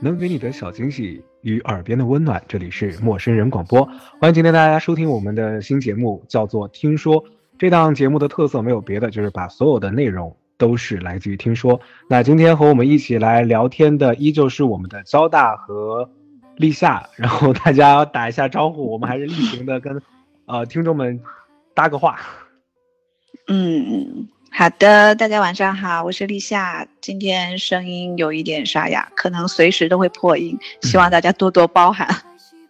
能给你的小惊喜与耳边的温暖，这里是陌生人广播，欢迎今天大家收听我们的新节目，叫做《听说》。这档节目的特色没有别的，就是把所有的内容都是来自于听说。那今天和我们一起来聊天的依旧是我们的交大和立夏，然后大家打一下招呼，我们还是例行的跟呃听众们搭个话。嗯，好的，大家晚上好，我是立夏，今天声音有一点沙哑，可能随时都会破音，希望大家多多包涵。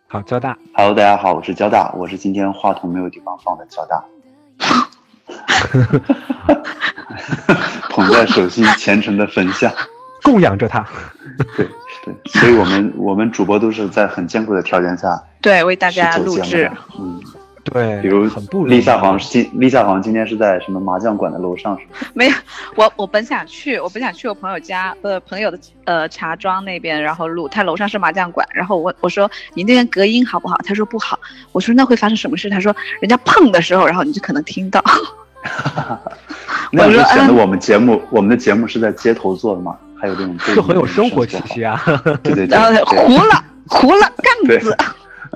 好，交大，Hello，大家好，我是交大，我是今天话筒没有地方放的交大。捧在手心，虔诚的焚香，供养着他。对对，所以我们我们主播都是在很艰苦的条件下，对为大家录制。嗯，对，比如很夏好像今丽夏好像今天是在什么麻将馆的楼上，是吗？没有，我我本想去，我本想去我朋友家，呃，朋友的呃茶庄那边，然后录。他楼上是麻将馆，然后我我说你那边隔音好不好？他说不好。我说那会发生什么事？他说人家碰的时候，然后你就可能听到。那就显得我们节目，我们的节目是在街头做的嘛，还有这种就很有生活气息啊。对对对，糊了糊了杠子。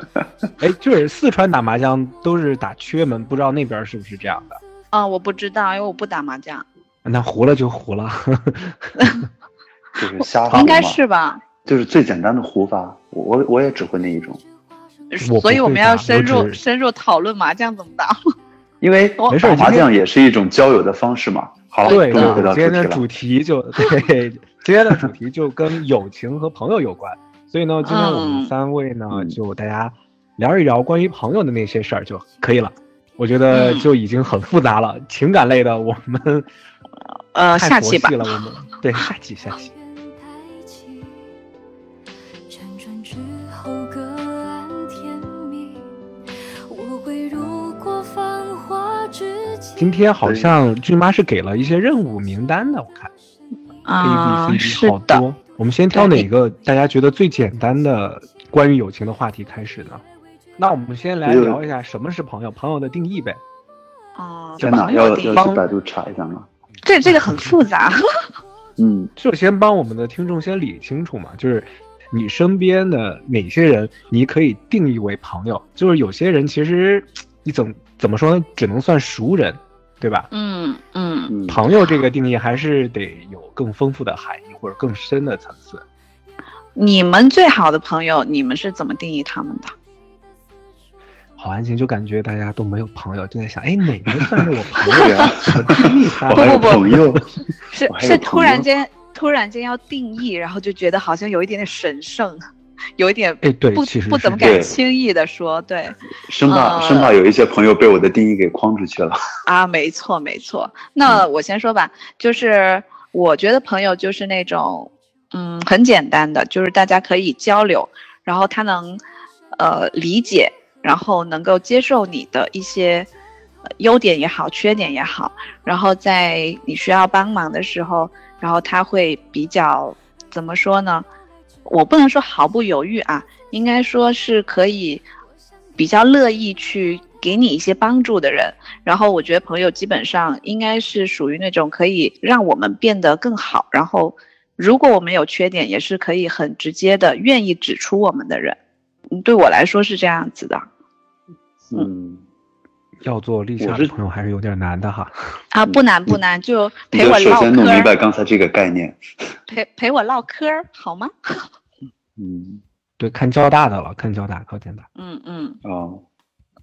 哎，就是四川打麻将都是打缺门，不知道那边是不是这样的？啊，我不知道，因为我不打麻将。那糊了就糊了，就是瞎胡应该是吧？就是最简单的糊法，我我也只会那一种。所以我们要深入深入讨论麻将怎么打。因为打麻将也是一种交友的方式嘛。好，对，今天的主题就对，今天的主题就跟友情和朋友有关。所以呢，今天我们三位呢，就大家聊一聊关于朋友的那些事儿就可以了。我觉得就已经很复杂了，情感类的我们呃下期吧。了，我们 对下期下期。今天好像俊妈是给了一些任务名单的，我看 D 好多。我们先挑哪个大家觉得最简单的关于友情的话题开始呢？那我们先来聊一下什么是朋友，朋友的定义呗。哦，天哪，要要去百度查一下吗？这这个很复杂。嗯，就先帮我们的听众先理清楚嘛，就是你身边的哪些人你可以定义为朋友？就是有些人其实你怎怎么说呢？只能算熟人。对吧？嗯嗯，朋友这个定义还是得有更丰富的含义或者更深的层次。你们最好的朋友，你们是怎么定义他们的？好安静，就感觉大家都没有朋友，就在想，哎，哪个算是我朋友啊？定义他？不不不，朋友是是突然间突然间要定义，然后就觉得好像有一点点神圣。有一点哎，对，不不怎么敢轻易的说，对，生怕生怕有一些朋友被我的定义给框出去了 啊，没错没错。那我先说吧，就是我觉得朋友就是那种，嗯，很简单的，就是大家可以交流，然后他能，呃，理解，然后能够接受你的一些优点也好，缺点也好，然后在你需要帮忙的时候，然后他会比较怎么说呢？我不能说毫不犹豫啊，应该说是可以比较乐意去给你一些帮助的人。然后我觉得朋友基本上应该是属于那种可以让我们变得更好。然后如果我们有缺点，也是可以很直接的愿意指出我们的人。嗯，对我来说是这样子的。嗯，要做立夏的朋友还是有点难的哈。啊，不难不难，就陪我唠嗑。首先弄明白刚才这个概念。陪陪我唠嗑好吗？嗯，对，看交大的了，看交大靠前大。嗯嗯。哦，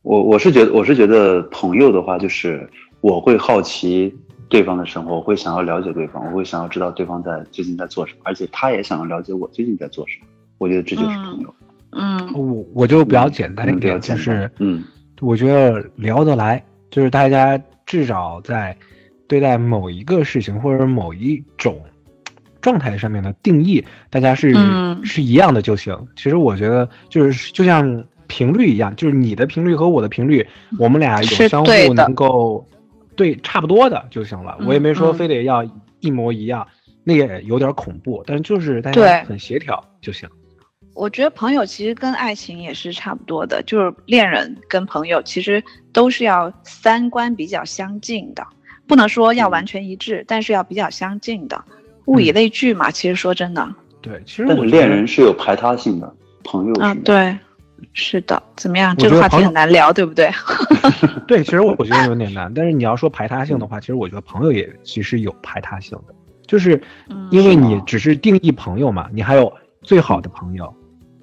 我我是觉得，我是觉得朋友的话，就是我会好奇对方的生活，我会想要了解对方，我会想要知道对方在最近在做什么，而且他也想要了解我最近在做什么。我觉得这就是朋友。嗯，我我就比较简单一点，就是嗯，我觉得聊得来，就是大家至少在对待某一个事情或者某一种。状态上面的定义，大家是是一样的就行。其实我觉得就是就像频率一样，就是你的频率和我的频率，我们俩有相互能够对差不多的就行了。我也没说非得要一模一样，那也有点恐怖。但是就是大家很协调就行。我觉得朋友其实跟爱情也是差不多的，就是恋人跟朋友其实都是要三观比较相近的。不能说要完全一致，但是要比较相近的，物以类聚嘛。其实说真的，对，其实我恋人是有排他性的，朋友啊，对，是的，怎么样？这个话题很难聊，对不对？对，其实我我觉得有点难，但是你要说排他性的话，其实我觉得朋友也其实有排他性的，就是因为你只是定义朋友嘛，你还有最好的朋友。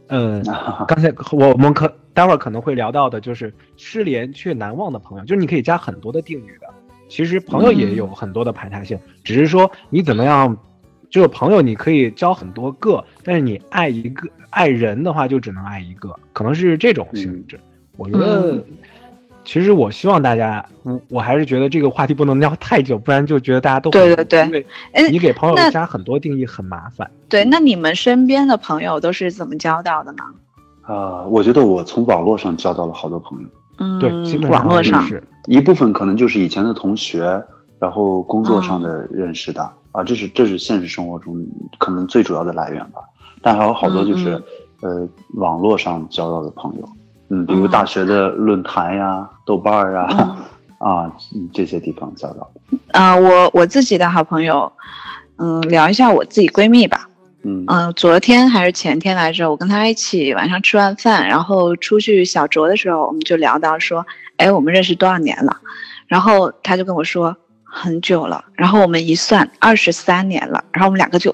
嗯，刚才我们可待会儿可能会聊到的，就是失联却难忘的朋友，就是你可以加很多的定语的。其实朋友也有很多的排他性，只是说你怎么样，就是朋友你可以交很多个，但是你爱一个爱人的话就只能爱一个，可能是这种性质。我觉得，其实我希望大家，我我还是觉得这个话题不能聊太久，不然就觉得大家都对对对，你给朋友加很多定义很麻烦。对，那你们身边的朋友都是怎么交到的呢？啊，我觉得我从网络上交到了好多朋友。嗯，对，网络上是一部分可能就是以前的同学，然后工作上的认识的啊，这是这是现实生活中可能最主要的来源吧。但还有好多就是呃网络上交到的朋友，嗯，比如大学的论坛呀、豆瓣儿啊 啊这些地方交到。啊，我我自己的好朋友，嗯，聊一下我自己闺蜜吧。嗯昨天还是前天来着，我跟她一起晚上吃完饭，然后出去小酌的时候，我们就聊到说，哎，我们认识多少年了？然后她就跟我说很久了。然后我们一算，二十三年了。然后我们两个就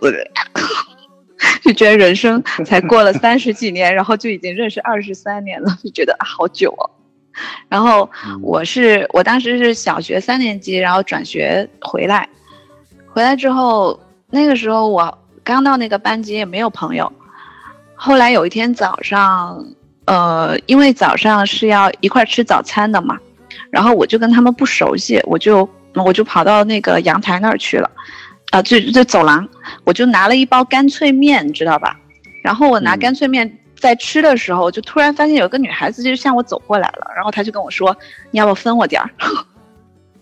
就觉得人生 才过了三十几年，然后就已经认识二十三年了，就觉得好久哦。然后我是我当时是小学三年级，然后转学回来，回来之后那个时候我。刚到那个班级也没有朋友，后来有一天早上，呃，因为早上是要一块吃早餐的嘛，然后我就跟他们不熟悉，我就我就跑到那个阳台那儿去了，啊，就就走廊，我就拿了一包干脆面，你知道吧？然后我拿干脆面在吃的时候，就突然发现有个女孩子就向我走过来了，然后她就跟我说：“你要不分我点儿？”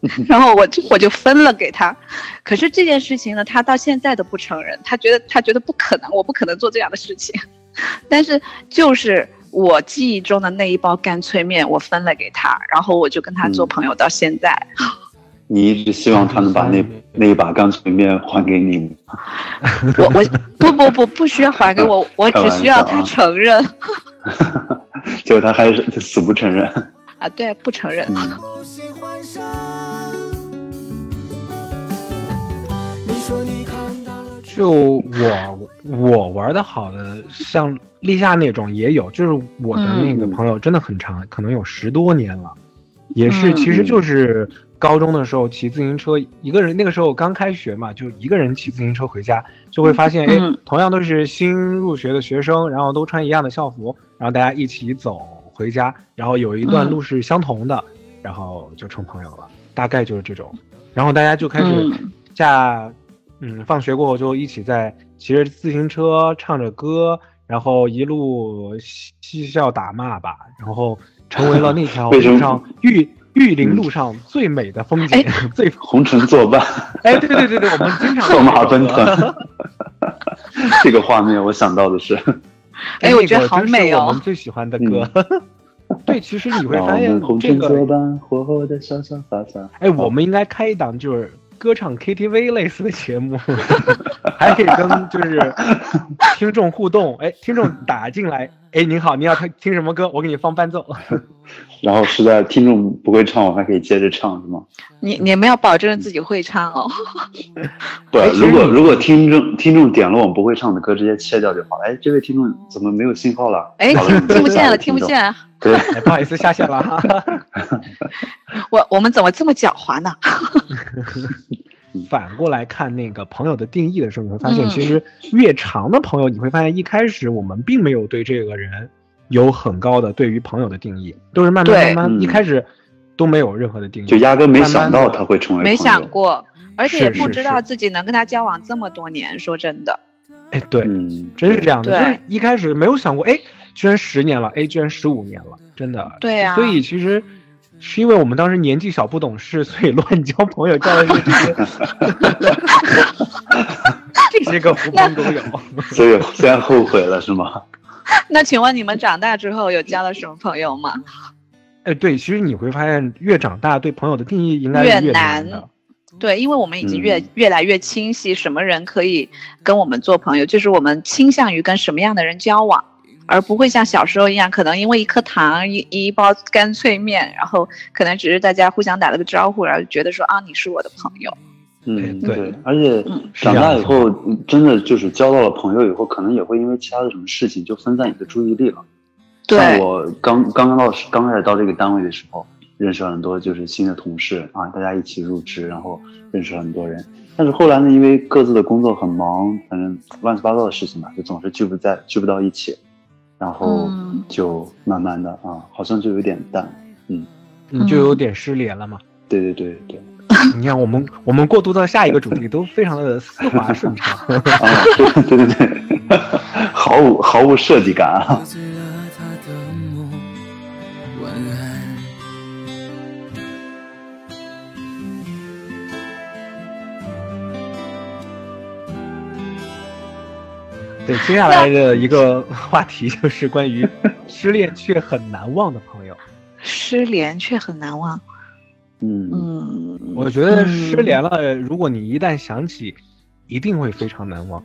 然后我就我就分了给她，可是这件事情呢，她到现在都不承认，她觉得她觉得不可能，我不可能做这样的事情。但是就是我记忆中的那一包干脆面，我分了给她，然后我就跟她做朋友到现在。你一直希望他能把那那一把钢琴面还给你？我我不不不不需要还给我，我只需要他承认。结果他还是死不承认。啊，对，不承认。就我我玩的好的，像立夏那种也有，就是我的那个朋友真的很长，可能有十多年了，也是，其实就是高中的时候骑自行车，一个人那个时候刚开学嘛，就一个人骑自行车回家，就会发现，哎，同样都是新入学的学生，然后都穿一样的校服，然后大家一起走回家，然后有一段路是相同的，然后就成朋友了，大概就是这种，然后大家就开始下。嗯，放学过后就一起在骑着自行车，唱着歌，然后一路嬉笑打骂吧，然后成为了那条 路上玉玉林路上最美的风景，最红尘作伴。哎，对对对对，我们经常策马奔腾。这个画面我想到的是，哎，我觉得好美哦，我们最喜欢的歌。对，其实你会发现这个。哎，我们应该开一档就是。歌唱 KTV 类似的节目，还可以跟就是听众互动。哎，听众打进来，哎，您好，您要听听什么歌？我给你放伴奏。然后实在听众不会唱，我还可以接着唱，是吗？你你们要保证自己会唱哦。不，如果如果听众听众点了我们不会唱的歌，直接切掉就好。哎，这位听众怎么没有信号了？哎，听不见了，听不见。对，不好意思，下线了哈。我我们怎么这么狡猾呢？反过来看那个朋友的定义的时候，你会发现，其实越长的朋友，你会发现一开始我们并没有对这个人有很高的对于朋友的定义，都是慢慢慢慢，一开始都没有任何的定义，就压根没想到他会成为没想过，而且也不知道自己能跟他交往这么多年。说真的，哎，对，真是这样的，就是一开始没有想过，哎，居然十年了，哎，居然十五年了，真的，对呀，所以其实。是因为我们当时年纪小不懂事，所以乱交朋友，交的 是这些，这些个狐朋狗友，所以现在后悔了是吗？那请问你们长大之后有交了什么朋友吗？哎，对，其实你会发现越长大对朋友的定义应该越难的，对，因为我们已经越越来越清晰，什么人可以跟我们做朋友，就是我们倾向于跟什么样的人交往，而不会像小时候一样，可能因为一颗糖、一一包干脆面，然后可能只是大家互相打了个招呼，然后觉得说啊，你是我的朋友。嗯，对，而且长大以后，真的就是交到了朋友以后，可能也会因为其他的什么事情就分散你的注意力了。对，我刚刚刚到刚开始到这个单位的时候，认识了很多就是新的同事啊，大家一起入职，然后认识了很多人。但是后来呢，因为各自的工作很忙，反正乱七八糟的事情吧，就总是聚不在聚不到一起，然后就慢慢的啊，好像就有点淡，嗯，就有点失联了嘛。对对对对。你看，我们我们过渡到下一个主题都非常的丝滑顺畅。啊，对对对，毫无毫无设计感啊。对，接下来的一个 话题就是关于失恋却很难忘的朋友。失联却很难忘。嗯嗯，我觉得失联了，如果你一旦想起，一定会非常难忘。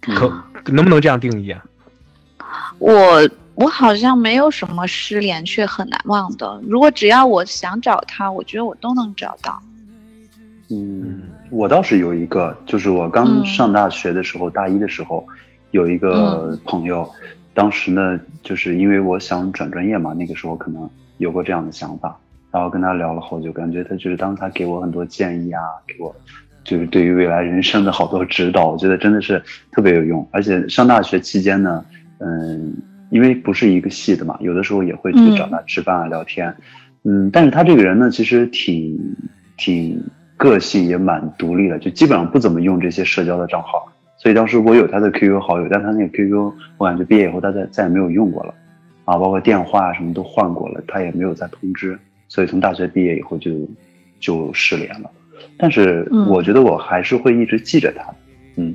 可能不能这样定义啊？我我好像没有什么失联却很难忘的。如果只要我想找他，我觉得我都能找到。嗯，我倒是有一个，就是我刚上大学的时候，大一的时候，有一个朋友，当时呢，就是因为我想转专业嘛，那个时候可能有过这样的想法。然后跟他聊了好久，感觉他就是当他给我很多建议啊，给我就是对于未来人生的好多指导，我觉得真的是特别有用。而且上大学期间呢，嗯，因为不是一个系的嘛，有的时候也会去找他吃饭啊、聊天，嗯，但是他这个人呢，其实挺挺个性，也蛮独立的，就基本上不怎么用这些社交的账号。所以当时我有他的 QQ 好友，但他那个 QQ 我感觉毕业以后他再再也没有用过了，啊，包括电话什么都换过了，他也没有再通知。所以从大学毕业以后就就失联了，但是我觉得我还是会一直记着他。嗯，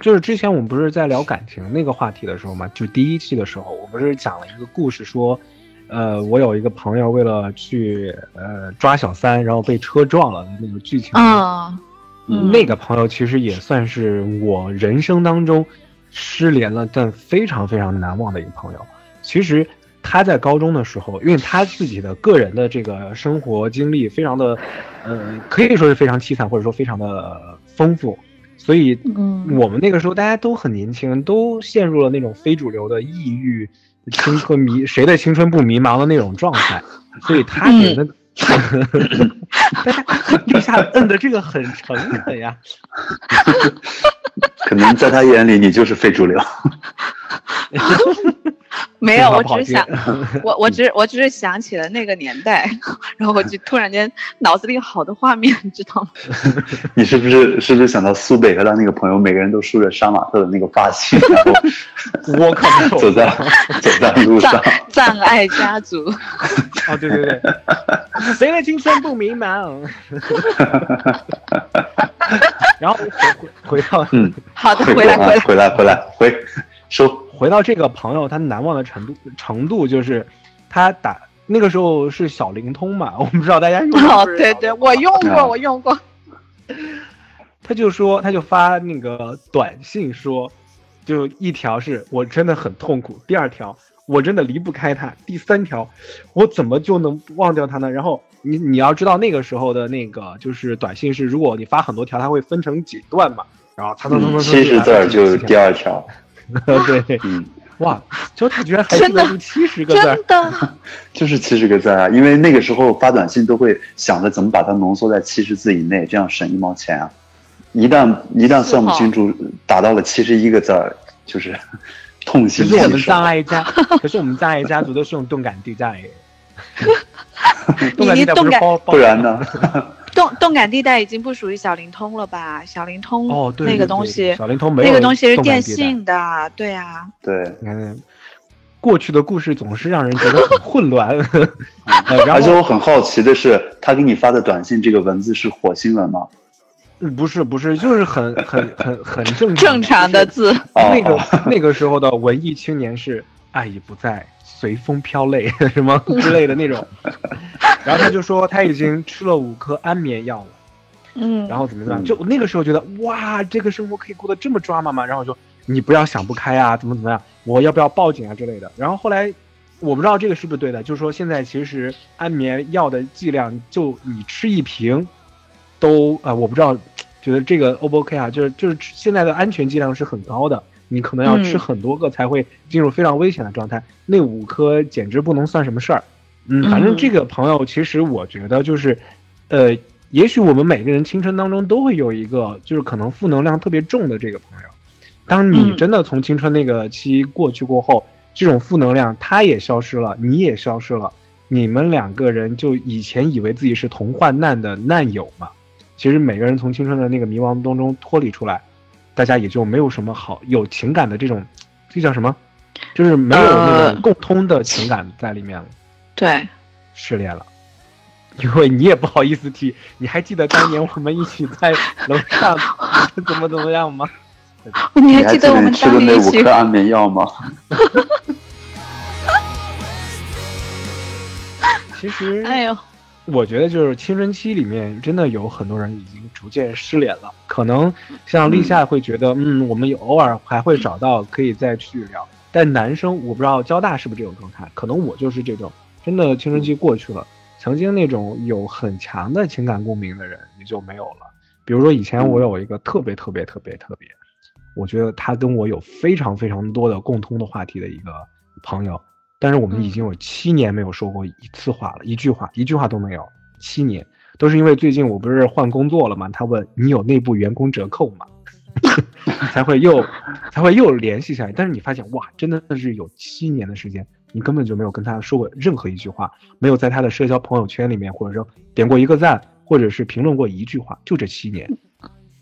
就是之前我们不是在聊感情那个话题的时候嘛，就第一期的时候，我不是讲了一个故事，说，呃，我有一个朋友为了去呃抓小三，然后被车撞了的那个剧情。啊，那个朋友其实也算是我人生当中失联了但非常非常难忘的一个朋友。其实。他在高中的时候，因为他自己的个人的这个生活经历非常的，呃，可以说是非常凄惨，或者说非常的丰富，所以，我们那个时候大家都很年轻，都陷入了那种非主流的抑郁、青春迷，谁的青春不迷茫的那种状态，所以他觉得，一下摁的这个很诚恳呀，可能在他眼里你就是非主流。没有，我只是想，我我只我只是想起了那个年代，然后我就突然间脑子里有好多画面，你知道吗？你是不是是不是想到苏北和他那个朋友，每个人都梳着杀马特的那个发型，然后我可能走在走在路上，障碍家族。哦，对对对，谁的青春不迷茫？然后回回到嗯，好的，回来回来回来回来回收。回到这个朋友，他难忘的程度程度就是，他打那个时候是小灵通嘛，我不知道大家用哦，对对，我用过，我用过。他就说，他就发那个短信说，就一条是我真的很痛苦，第二条我真的离不开他，第三条我怎么就能忘掉他呢？然后你你要知道那个时候的那个就是短信是，如果你发很多条，它会分成几段嘛，然后他他他七十字就是第二条。对，嗯，哇，就他居然还记得住七十个字，真的，就是七十个字啊！因为那个时候发短信都会想着怎么把它浓缩在七十字以内，这样省一毛钱啊。一旦一旦算不清楚，打到了七十一个字儿，就是 痛心。可是我们葬爱家，可是我们葬爱家族都是用动感地带，动感地带不是包，不然呢？动动感地带已经不属于小灵通了吧？小灵通哦，对那个东西，小灵通没有那个东西是电信的，对啊，对，你看，过去的故事总是让人觉得很混乱。而且我很好奇的是，他给你发的短信，这个文字是火星文吗？不是，不是，就是很很很很正正常的字。那个那个时候的文艺青年是爱已不在。随风飘泪 什么之类的那种，然后他就说他已经吃了五颗安眠药了，嗯，然后怎么怎么样，就那个时候觉得哇，这个生活可以过得这么抓马吗？然后说你不要想不开啊，怎么怎么样，我要不要报警啊之类的。然后后来我不知道这个是不是对的，就是说现在其实安眠药的剂量就你吃一瓶，都啊我不知道，觉得这个 O 不 OK 啊？就是就是现在的安全剂量是很高的，你可能要吃很多个才会进入非常危险的状态。那五颗简直不能算什么事儿。嗯，反正这个朋友其实我觉得就是，呃。也许我们每个人青春当中都会有一个，就是可能负能量特别重的这个朋友。当你真的从青春那个期过去过后，这种负能量他也消失了，你也消失了，你们两个人就以前以为自己是同患难的难友嘛。其实每个人从青春的那个迷茫当中脱离出来，大家也就没有什么好有情感的这种，这叫什么？就是没有那种共通的情感在里面了。对，失恋了。因为你也不好意思提，你还记得当年我们一起在楼上 怎么怎么样吗？你还记得我们吃的那五颗安眠药吗？其实，哎呦，我觉得就是青春期里面真的有很多人已经逐渐失联了。可能像立夏会觉得，嗯，我们有偶尔还会找到可以再去聊。但男生我不知道交大是不是这种状态，可能我就是这种，真的青春期过去了。曾经那种有很强的情感共鸣的人，也就没有了。比如说，以前我有一个特别特别特别特别，我觉得他跟我有非常非常多的共通的话题的一个朋友，但是我们已经有七年没有说过一次话了，一句话一句话都没有。七年都是因为最近我不是换工作了嘛？他问你有内部员工折扣吗？才会又才会又联系起来。但是你发现哇，真的是有七年的时间。你根本就没有跟他说过任何一句话，没有在他的社交朋友圈里面，或者说点过一个赞，或者是评论过一句话，就这七年。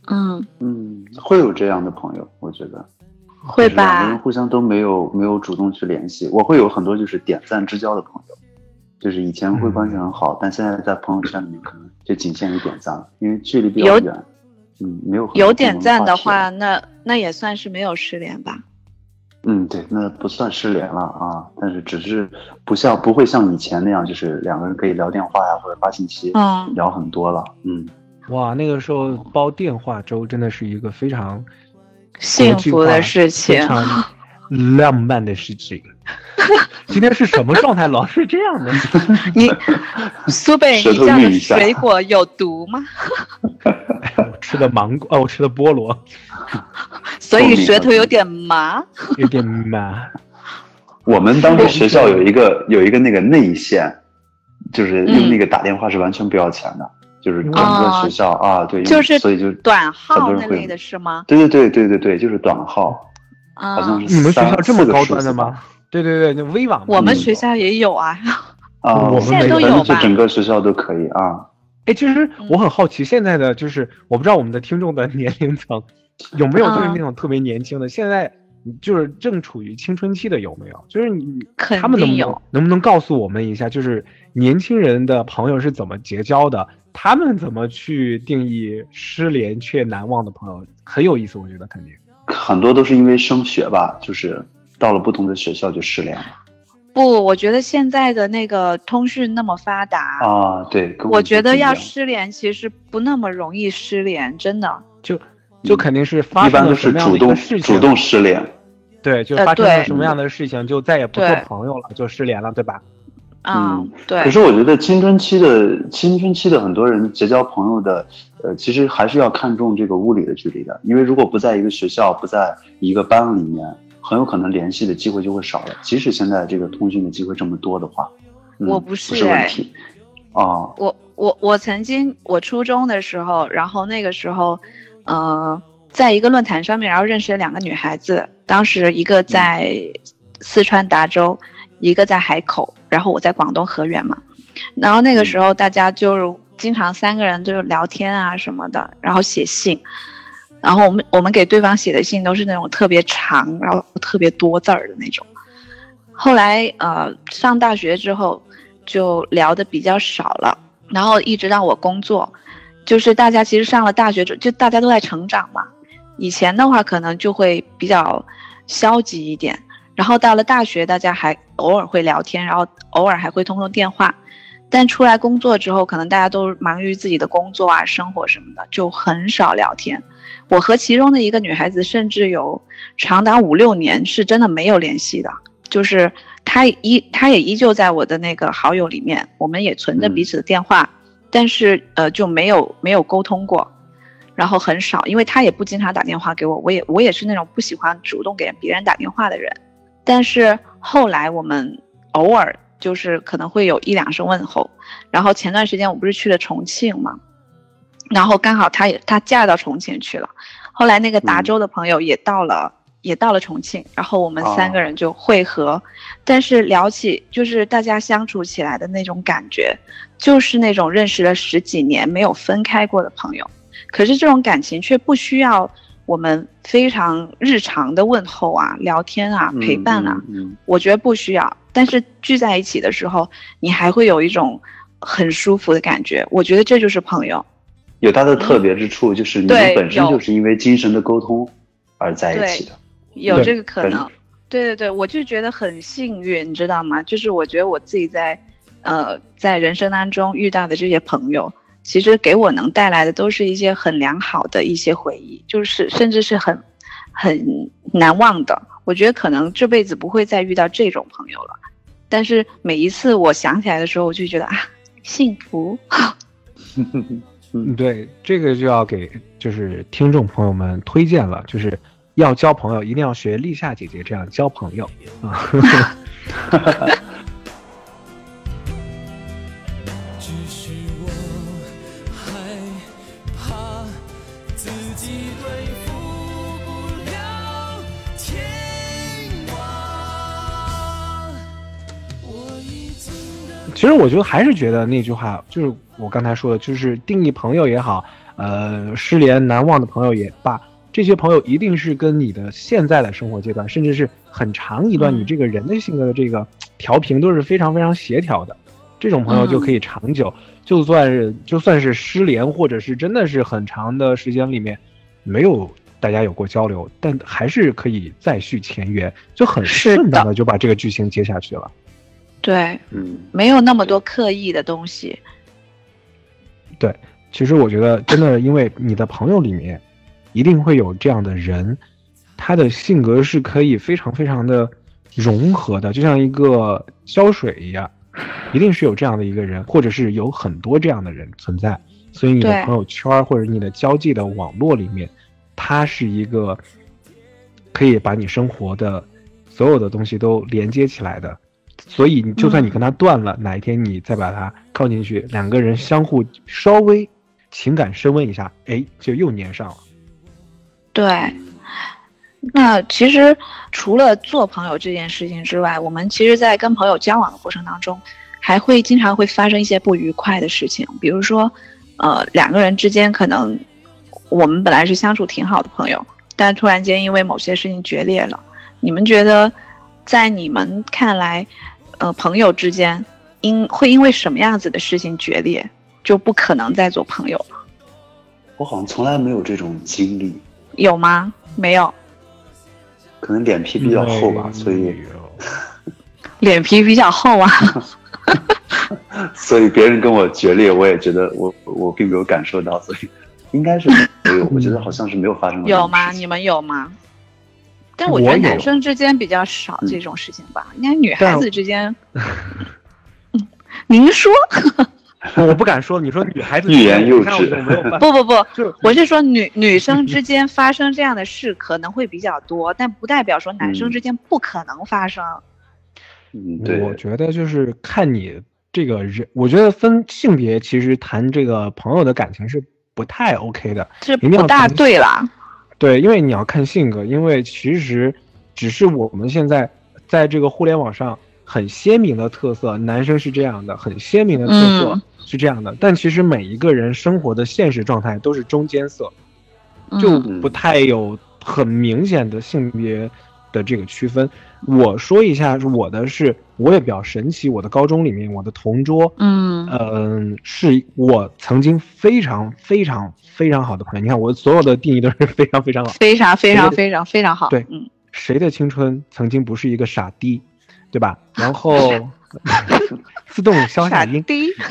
嗯嗯，会有这样的朋友，我觉得会吧。两个人互相都没有没有主动去联系，我会有很多就是点赞之交的朋友，就是以前会关系很好，但现在在朋友圈里面可能就仅限于点赞了，因为距离比较远。嗯，没有有点赞的话，那那也算是没有失联吧。嗯，对，那不算失联了啊，但是只是不像不会像以前那样，就是两个人可以聊电话呀，或者发信息，嗯，聊很多了。嗯，哇，那个时候煲电话粥真的是一个非常幸福的事情，非常浪漫的事情。今天是什么状态？老是这样的？你苏北，你这样的水果有毒吗？我吃的芒果，哦，我吃的菠萝。所以舌头有点麻，有点麻。我们当时学校有一个有一个那个内线，就是用那个打电话是完全不要钱的，就是整个学校啊，对，就是所以就短号那类的是吗？对对对对对对，就是短号，好像是你们学校这么高端的吗？对对对，那微网我们学校也有啊，啊，我们都有吧？整个学校都可以啊。哎，其实我很好奇，现在的就是我不知道我们的听众的 年龄层。有没有就是那种特别年轻的？现在就是正处于青春期的有没有？就是你他们能不能能不能告诉我们一下，就是年轻人的朋友是怎么结交的？他们怎么去定义失联却难忘的朋友？很有意思，我觉得肯定很多都是因为升学吧，就是到了不同的学校就失联了。不，我觉得现在的那个通讯那么发达啊，对，我觉得要失联其实不那么容易失联，真的就。就肯定是发生了什么样的一个事情，主动失联，对，就发生了什么样的事情，就再也不做朋友了，就失联了，对吧？嗯，对。可是我觉得青春期的青春期的很多人结交朋友的，呃，其实还是要看重这个物理的距离的，因为如果不在一个学校，不在一个班里面，很有可能联系的机会就会少了。即使现在这个通讯的机会这么多的话，我不是问题。啊，我我我曾经我初中的时候，然后那个时候。呃，在一个论坛上面，然后认识了两个女孩子。当时一个在四川达州，一个在海口，然后我在广东河源嘛。然后那个时候大家就经常三个人就是聊天啊什么的，然后写信。然后我们我们给对方写的信都是那种特别长，然后特别多字儿的那种。后来呃上大学之后就聊的比较少了，然后一直让我工作。就是大家其实上了大学，就就大家都在成长嘛。以前的话可能就会比较消极一点，然后到了大学，大家还偶尔会聊天，然后偶尔还会通通电话。但出来工作之后，可能大家都忙于自己的工作啊、生活什么的，就很少聊天。我和其中的一个女孩子，甚至有长达五六年是真的没有联系的，就是她依她也依旧在我的那个好友里面，我们也存着彼此的电话，但是呃就没有没有沟通过，然后很少，因为她也不经常打电话给我，我也我也是那种不喜欢主动给别人打电话的人，但是后来我们偶尔。就是可能会有一两声问候，然后前段时间我不是去了重庆嘛，然后刚好她也她嫁到重庆去了，后来那个达州的朋友也到了也到了重庆，然后我们三个人就会合，但是聊起就是大家相处起来的那种感觉，就是那种认识了十几年没有分开过的朋友，可是这种感情却不需要我们非常日常的问候啊、聊天啊、陪伴啊，我觉得不需要。但是聚在一起的时候，你还会有一种很舒服的感觉。我觉得这就是朋友，有它的特别之处，就是你们本身就是因为精神的沟通而在一起的，有这个可能。对对对，我就觉得很幸运，你知道吗？就是我觉得我自己在，呃，在人生当中遇到的这些朋友，其实给我能带来的都是一些很良好的一些回忆，就是甚至是很很难忘的。我觉得可能这辈子不会再遇到这种朋友了。但是每一次我想起来的时候，我就觉得啊，幸福。嗯，对，这个就要给就是听众朋友们推荐了，就是要交朋友，一定要学立夏姐姐这样交朋友啊。其实我觉得还是觉得那句话，就是我刚才说的，就是定义朋友也好，呃，失联难忘的朋友也罢，这些朋友一定是跟你的现在的生活阶段，甚至是很长一段你这个人的性格的这个调频都是非常非常协调的，这种朋友就可以长久。就算是就算是失联，或者是真的是很长的时间里面没有大家有过交流，但还是可以再续前缘，就很顺当的就把这个剧情接下去了。对，嗯，没有那么多刻意的东西。对，其实我觉得真的，因为你的朋友里面一定会有这样的人，他的性格是可以非常非常的融合的，就像一个胶水一样，一定是有这样的一个人，或者是有很多这样的人存在。所以你的朋友圈或者你的交际的网络里面，他是一个可以把你生活的所有的东西都连接起来的。所以，你就算你跟他断了，哪一天你再把他靠进去，两个人相互稍微情感升温一下，哎，就又粘上了。对，那其实除了做朋友这件事情之外，我们其实，在跟朋友交往的过程当中，还会经常会发生一些不愉快的事情，比如说，呃，两个人之间可能我们本来是相处挺好的朋友，但突然间因为某些事情决裂了。你们觉得，在你们看来？呃，朋友之间因会因为什么样子的事情决裂，就不可能再做朋友了。我好像从来没有这种经历。有吗？没有。可能脸皮比较厚吧，所以。脸皮比较厚啊。所以别人跟我决裂，我也觉得我我并没有感受到，所以应该是没有。我觉得好像是没有发生过。有吗？你们有吗？但我觉得男生之间比较少这种事情吧，应该女孩子之间。您说？我不敢说。你说女孩子欲言又止。不不不，我是说女 女生之间发生这样的事可能会比较多，但不代表说男生之间不可能发生。嗯，对。我觉得就是看你这个人，我觉得分性别，其实谈这个朋友的感情是不太 OK 的，是不大对啦。对，因为你要看性格，因为其实只是我们现在在这个互联网上很鲜明的特色，男生是这样的，很鲜明的特色是这样的。但其实每一个人生活的现实状态都是中间色，就不太有很明显的性别的这个区分。我说一下我的是，我也比较神奇。我的高中里面，我的同桌，嗯嗯，是我曾经非常非常。非常好的朋友，你看我所有的定义都是非常非常好，非常非常非常非常好。对，嗯，谁的青春曾经不是一个傻逼？对吧？然后 自动消下音，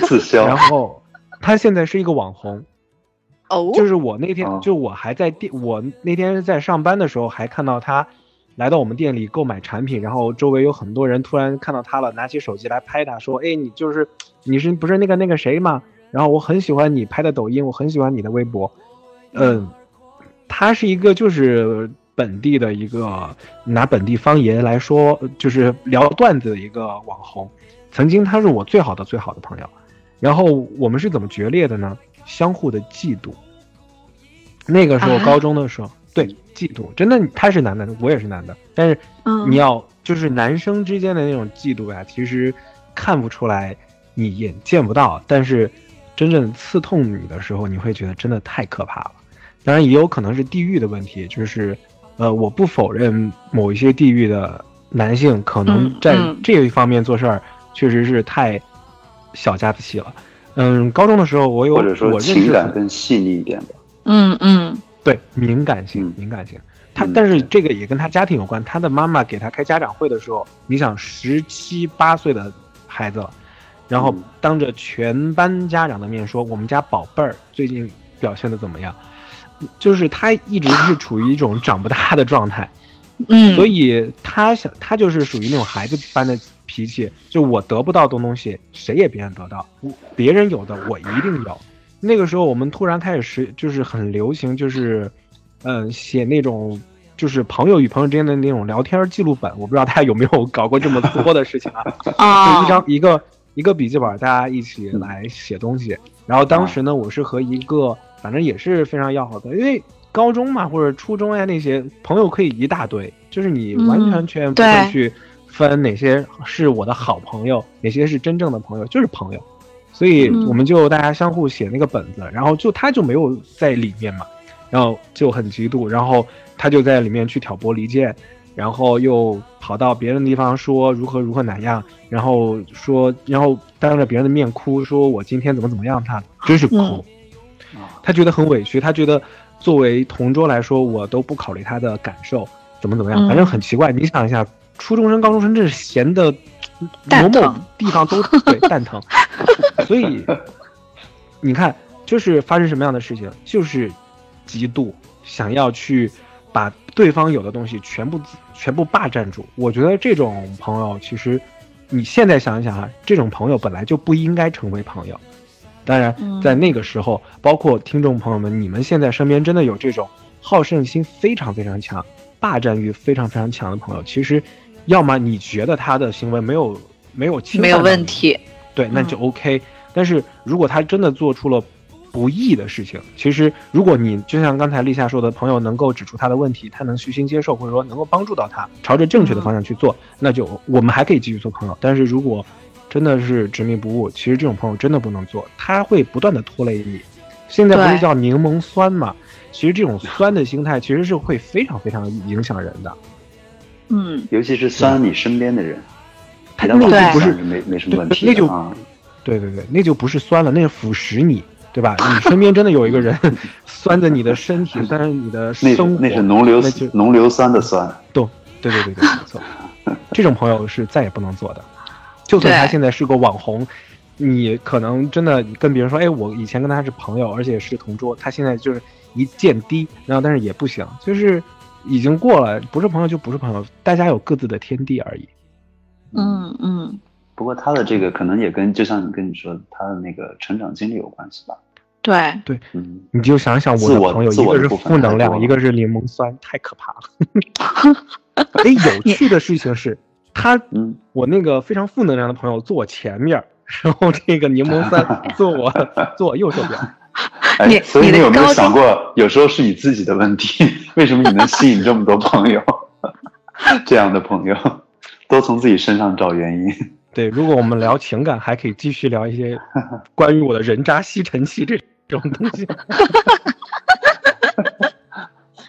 自消。然后他现在是一个网红，哦，就是我那天就我还在店，我那天在上班的时候还看到他来到我们店里购买产品，然后周围有很多人突然看到他了，拿起手机来拍他，说：“哎，你就是你是不是那个那个谁吗？”然后我很喜欢你拍的抖音，我很喜欢你的微博，嗯，他是一个就是本地的一个拿本地方言来说，就是聊段子的一个网红。曾经他是我最好的最好的朋友，然后我们是怎么决裂的呢？相互的嫉妒。那个时候高中的时候，对嫉妒，真的他是男的，我也是男的，但是你要就是男生之间的那种嫉妒呀，其实看不出来，你也见不到，但是。真正刺痛你的时候，你会觉得真的太可怕了。当然，也有可能是地域的问题，就是，呃，我不否认某一些地域的男性可能在这一方面做事儿确实是太小家子气了。嗯，高中的时候我有或者说情感更细腻一点的。嗯嗯，对，敏感性，敏感性。他但是这个也跟他家庭有关。他的妈妈给他开家长会的时候，你想十七八岁的孩子。然后当着全班家长的面说：“我们家宝贝儿最近表现的怎么样？”就是他一直是处于一种长不大的状态，嗯，所以他想他就是属于那种孩子般的脾气，就我得不到的东西，谁也别想得到，别人有的我一定有。那个时候我们突然开始是就是很流行，就是嗯写那种就是朋友与朋友之间的那种聊天记录本，我不知道大家有没有搞过这么多的事情啊？啊，就一张一个。一个笔记本，大家一起来写东西。然后当时呢，我是和一个反正也是非常要好的，因为高中嘛或者初中呀那些朋友可以一大堆，就是你完全全不会去分哪些是我的好朋友，哪些是真正的朋友，就是朋友。所以我们就大家相互写那个本子，然后就他就没有在里面嘛，然后就很嫉妒，然后他就在里面去挑拨离间。然后又跑到别人的地方说如何如何哪样，然后说，然后当着别人的面哭，说我今天怎么怎么样，他真是哭，他觉得很委屈，他觉得作为同桌来说，我都不考虑他的感受，怎么怎么样，反正很奇怪。你想一下，初中生、高中生这是闲的，某某地方都对蛋疼，所以你看，就是发生什么样的事情，就是嫉妒，想要去。把对方有的东西全部全部霸占住，我觉得这种朋友其实，你现在想一想啊，这种朋友本来就不应该成为朋友。当然，在那个时候，包括听众朋友们，你们现在身边真的有这种好胜心非常非常强、霸占欲非常非常强的朋友，其实，要么你觉得他的行为没有没有没有问题，对，那就 OK。但是如果他真的做出了。不易的事情，其实如果你就像刚才立夏说的，朋友能够指出他的问题，他能虚心接受，或者说能够帮助到他，朝着正确的方向去做，那就我们还可以继续做朋友。但是如果真的是执迷不悟，其实这种朋友真的不能做，他会不断的拖累你。现在不是叫柠檬酸嘛？其实这种酸的心态其实是会非常非常影响人的。嗯，尤其是酸你身边的人，他那就不是没没什么问题，那就对对对，那就不是酸了，那是腐蚀你。对吧？你身边真的有一个人，酸着你的身体，酸着你的 生活，那是浓硫浓硫酸的酸。对，对对对对，没错。这种朋友是再也不能做的。就算他现在是个网红，你可能真的跟别人说：“哎，我以前跟他是朋友，而且是同桌。”他现在就是一见低，然后但是也不行，就是已经过了，不是朋友就不是朋友，大家有各自的天地而已。嗯嗯。不过他的这个可能也跟就像你跟你说他的那个成长经历有关系吧？对对，嗯，你就想想我的朋友，一个是负能量，一个是柠檬酸，太可怕了。哎，有趣的事情是，他，我那个非常负能量的朋友坐我前面，然后这个柠檬酸 坐我坐我右手边。哎，所以你有没有想过，有时候是你自己的问题？为什么你能吸引这么多朋友？这样的朋友，都从自己身上找原因。对，如果我们聊情感，还可以继续聊一些 关于我的人渣吸尘器这种东西。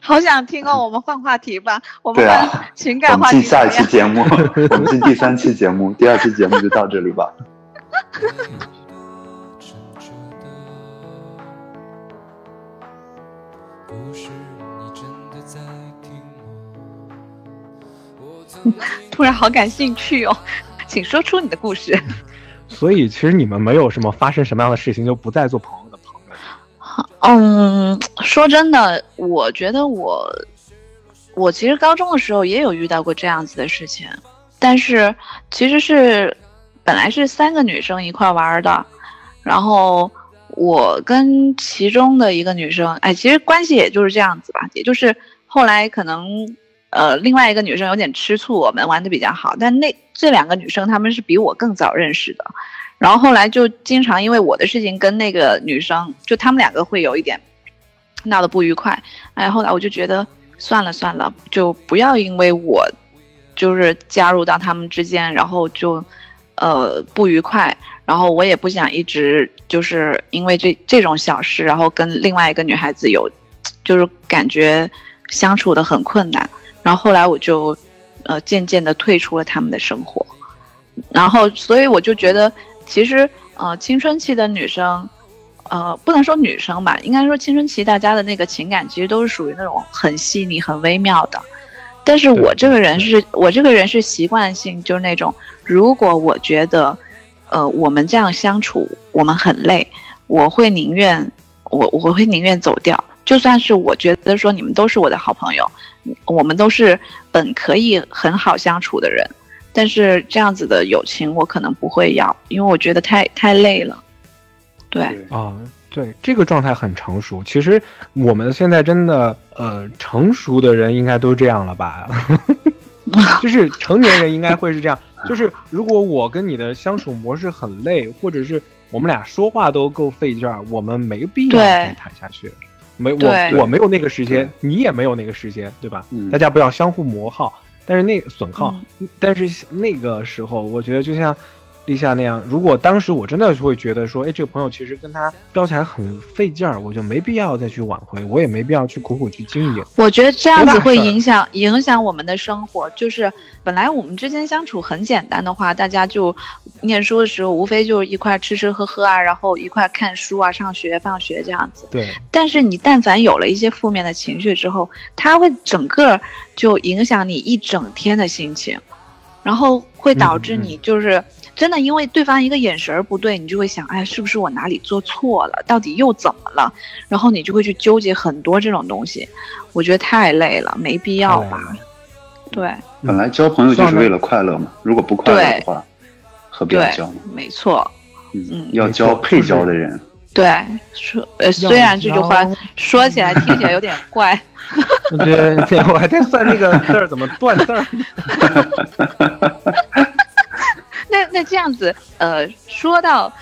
好想听哦，我们换话题吧。我们情感话题。我们进下一期节目，我们进第三期节目，第二期节目就到这里吧。突然好感兴趣哦，请说出你的故事。所以其实你们没有什么发生什么样的事情就不再做朋友的朋友。嗯，说真的，我觉得我我其实高中的时候也有遇到过这样子的事情，但是其实是本来是三个女生一块玩的，然后我跟其中的一个女生，哎，其实关系也就是这样子吧，也就是后来可能。呃，另外一个女生有点吃醋，我们玩的比较好，但那这两个女生她们是比我更早认识的，然后后来就经常因为我的事情跟那个女生，就他们两个会有一点闹得不愉快，哎，后来我就觉得算了算了，就不要因为我就是加入到他们之间，然后就呃不愉快，然后我也不想一直就是因为这这种小事，然后跟另外一个女孩子有就是感觉相处的很困难。然后后来我就，呃，渐渐的退出了他们的生活，然后所以我就觉得，其实呃，青春期的女生，呃，不能说女生吧，应该说青春期大家的那个情感其实都是属于那种很细腻、很微妙的。但是我这个人是我这个人是习惯性，就是那种，如果我觉得，呃，我们这样相处我们很累，我会宁愿我我会宁愿走掉。就算是我觉得说你们都是我的好朋友，我们都是本可以很好相处的人，但是这样子的友情我可能不会要，因为我觉得太太累了。对啊，对这个状态很成熟。其实我们现在真的呃成熟的人应该都这样了吧？就是成年人应该会是这样。就是如果我跟你的相处模式很累，或者是我们俩说话都够费劲儿，我们没必要再谈下去。没我我没有那个时间，你也没有那个时间，对吧？大家不要相互磨耗，但是那损耗，但是那个时候，我觉得就像。立夏那样，如果当时我真的是会觉得说，哎，这个朋友其实跟他交起来很费劲儿，我就没必要再去挽回，我也没必要去苦苦去经营。我觉得这样子会影响影响我们的生活。就是本来我们之间相处很简单的话，大家就念书的时候无非就是一块吃吃喝喝啊，然后一块看书啊，上学放学这样子。对。但是你但凡有了一些负面的情绪之后，它会整个就影响你一整天的心情，然后会导致你就是。真的，因为对方一个眼神儿不对，你就会想，哎，是不是我哪里做错了？到底又怎么了？然后你就会去纠结很多这种东西，我觉得太累了，没必要吧？对，本来交朋友就是为了快乐嘛，如果不快乐的话，何必要交呢？没错，嗯，要交配交的人。对，说呃，虽然这句话说起来听起来有点怪，对对，我还在算那个字儿怎么断字儿。那那这样子，呃，说到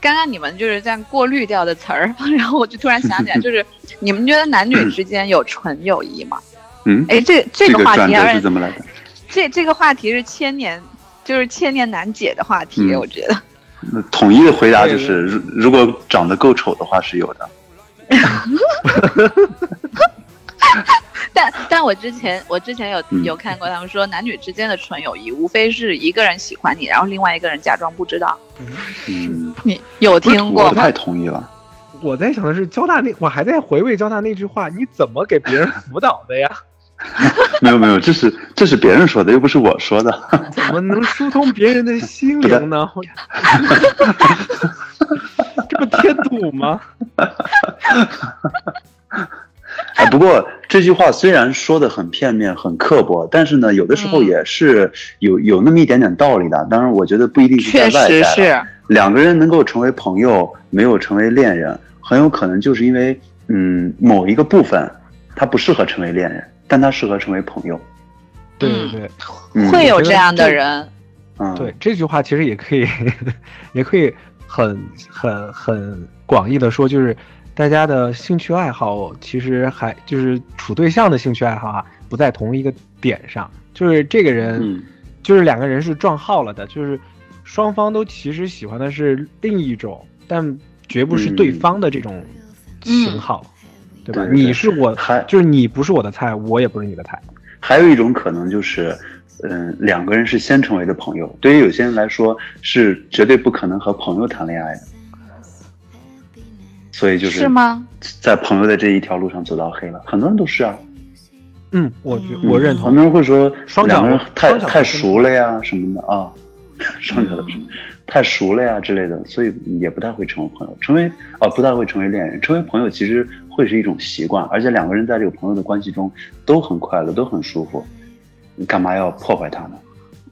刚刚你们就是这样过滤掉的词儿，然后我就突然想起来，就是你们觉得男女之间有纯友谊吗？嗯，哎，这这个话题是怎么来的？这这个话题是千年，就是千年难解的话题，我觉得。统一的回答就是，如如果长得够丑的话是有的。但但我之前我之前有有看过，他们说男女之间的纯友谊，无非是一个人喜欢你，然后另外一个人假装不知道。嗯，你有听过吗？太同意了。我在想的是交大那，我还在回味交大那句话，你怎么给别人辅导的呀？没 有没有，这是这是别人说的，又不是我说的。怎么能疏通别人的心灵呢？这不添堵吗？哎，不过这句话虽然说的很片面、很刻薄，但是呢，有的时候也是有有那么一点点道理的。当然，我觉得不一定是在外在。两个人能够成为朋友，没有成为恋人，很有可能就是因为，嗯，某一个部分，他不适合成为恋人，但他适合成为朋友。对对对，会有这样的人。嗯，对，这句话其实也可以，也可以很很很广义的说，就是。大家的兴趣爱好其实还就是处对象的兴趣爱好啊，不在同一个点上。就是这个人，就是两个人是撞号了的，就是双方都其实喜欢的是另一种，但绝不是对方的这种型号，对吧？你是我，还就是你不是我的菜，我也不是你的菜。还有一种可能就是，嗯，两个人是先成为的朋友。对于有些人来说，是绝对不可能和朋友谈恋爱的。所以就是是吗？在朋友的这一条路上走到黑了，很多人都是啊。嗯，我觉我认同。很多人会说双脚太太熟了呀什么的啊，双脚的太熟了呀之类的，所以也不太会成为朋友，成为啊不太会成为恋人，成为朋友其实会是一种习惯，而且两个人在这个朋友的关系中都很快乐，都很舒服，你干嘛要破坏它呢？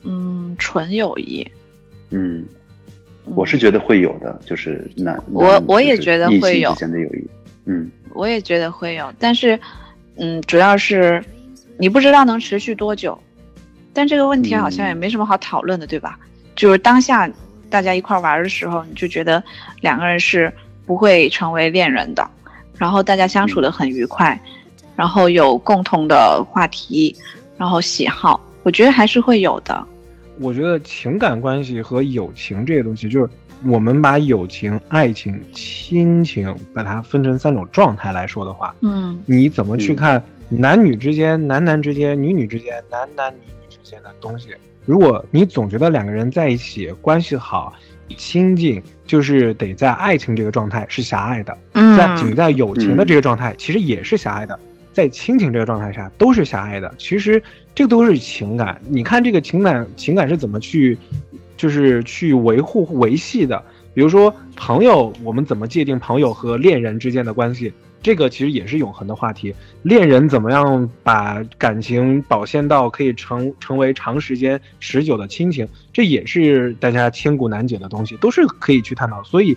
嗯，纯友谊。嗯，我是觉得会有的，就是那我我也觉得会有之间的友谊。嗯，我也觉得会有，但是嗯，主要是你不知道能持续多久，但这个问题好像也没什么好讨论的，对吧？就是当下。大家一块玩的时候，你就觉得两个人是不会成为恋人的，然后大家相处的很愉快，然后有共同的话题，然后喜好，我觉得还是会有的。我觉得情感关系和友情这些东西，就是我们把友情、爱情、亲情把它分成三种状态来说的话，嗯，你怎么去看男女之间、男男之间、女女之间、男男女女之间的东西？如果你总觉得两个人在一起关系好、亲近，就是得在爱情这个状态是狭隘的；在仅在友情的这个状态，其实也是狭隘的；在亲情这个状态下都是狭隘的。其实这都是情感。你看这个情感，情感是怎么去，就是去维护、维系的？比如说朋友，我们怎么界定朋友和恋人之间的关系？这个其实也是永恒的话题。恋人怎么样把感情保鲜到可以成成为长时间持久的亲情？这也是大家千古难解的东西，都是可以去探讨。所以，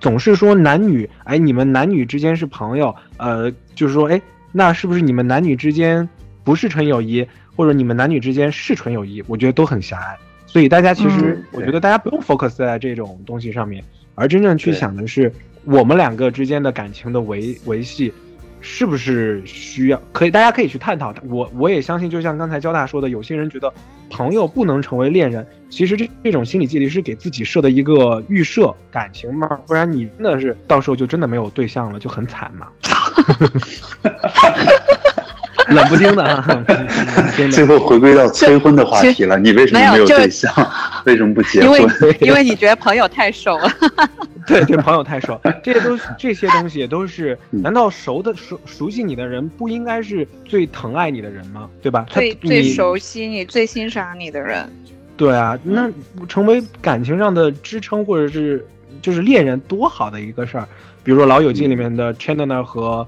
总是说男女，哎，你们男女之间是朋友，呃，就是说，哎，那是不是你们男女之间不是纯友谊，或者你们男女之间是纯友谊？我觉得都很狭隘。所以大家其实，我觉得大家不用 focus 在这种东西上面，而真正去想的是。我们两个之间的感情的维维系，是不是需要？可以，大家可以去探讨。我我也相信，就像刚才焦大说的，有些人觉得朋友不能成为恋人，其实这这种心理距离是给自己设的一个预设感情嘛，不然你真的是到时候就真的没有对象了，就很惨嘛。冷不丁的啊！最后回归到催婚的话题了，你为什么没有对象？为什么不结婚？因 为因为你觉得朋友太熟了。对对，朋友太熟，这些都这些东西也都是。难道熟的熟熟悉你的人不应该是最疼爱你的人吗？对吧？最最熟悉你、最欣赏你的人。对啊，那成为感情上的支撑，或者是就是恋人，多好的一个事儿。比如说《老友记》里面的 Chandler 和。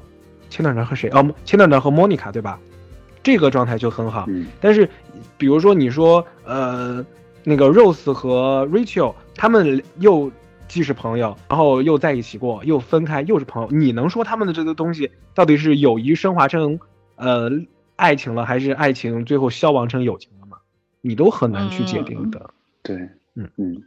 千岛人和谁？哦，千岛人和莫妮卡，对吧？这个状态就很好。但是，比如说你说，呃，那个 Rose 和 Rachel，他们又既是朋友，然后又在一起过，又分开，又是朋友。你能说他们的这个东西到底是友谊升华成呃爱情了，还是爱情最后消亡成友情了吗？你都很难去界定的。对，嗯嗯。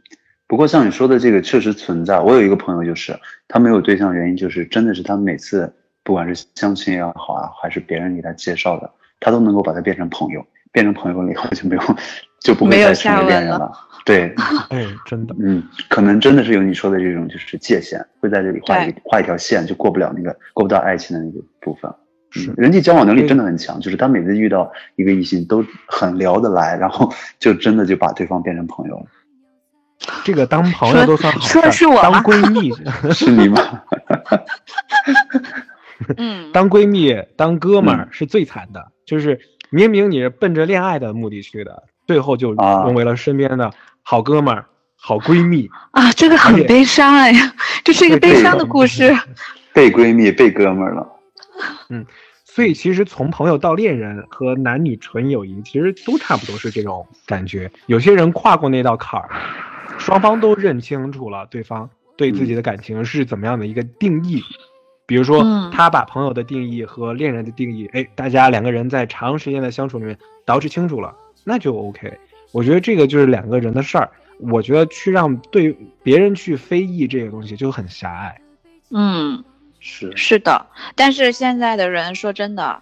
不过像你说的这个确实存在。我有一个朋友，就是他没有对象，原因就是真的是他每次。不管是相亲也好啊，还是别人给他介绍的，他都能够把他变成朋友，变成朋友了以后就没有，就不会再成为恋人了。对，哎，真的，嗯，可能真的是有你说的这种，就是界限会在这里画一画一条线，就过不了那个过不到爱情的那个部分。是，人际交往能力真的很强，就是他每次遇到一个异性都很聊得来，然后就真的就把对方变成朋友了。这个当朋友都算好是我当闺蜜 是你吗？嗯，当闺蜜、当哥们儿是最惨的，就是明明你是奔着恋爱的目的去的，最后就沦为了身边的好哥们儿、好闺蜜啊！这个很悲伤哎，这是一个悲伤的故事。被闺蜜、被哥们儿了。嗯，所以其实从朋友到恋人和男女纯友谊，其实都差不多是这种感觉。有些人跨过那道坎儿，双方都认清楚了对方对自己的感情是怎么样的一个定义。比如说，他把朋友的定义和恋人的定义，哎，大家两个人在长时间的相处里面捯饬清楚了，那就 OK。我觉得这个就是两个人的事儿。我觉得去让对别人去非议这个东西就很狭隘。嗯，是是的。但是现在的人说真的，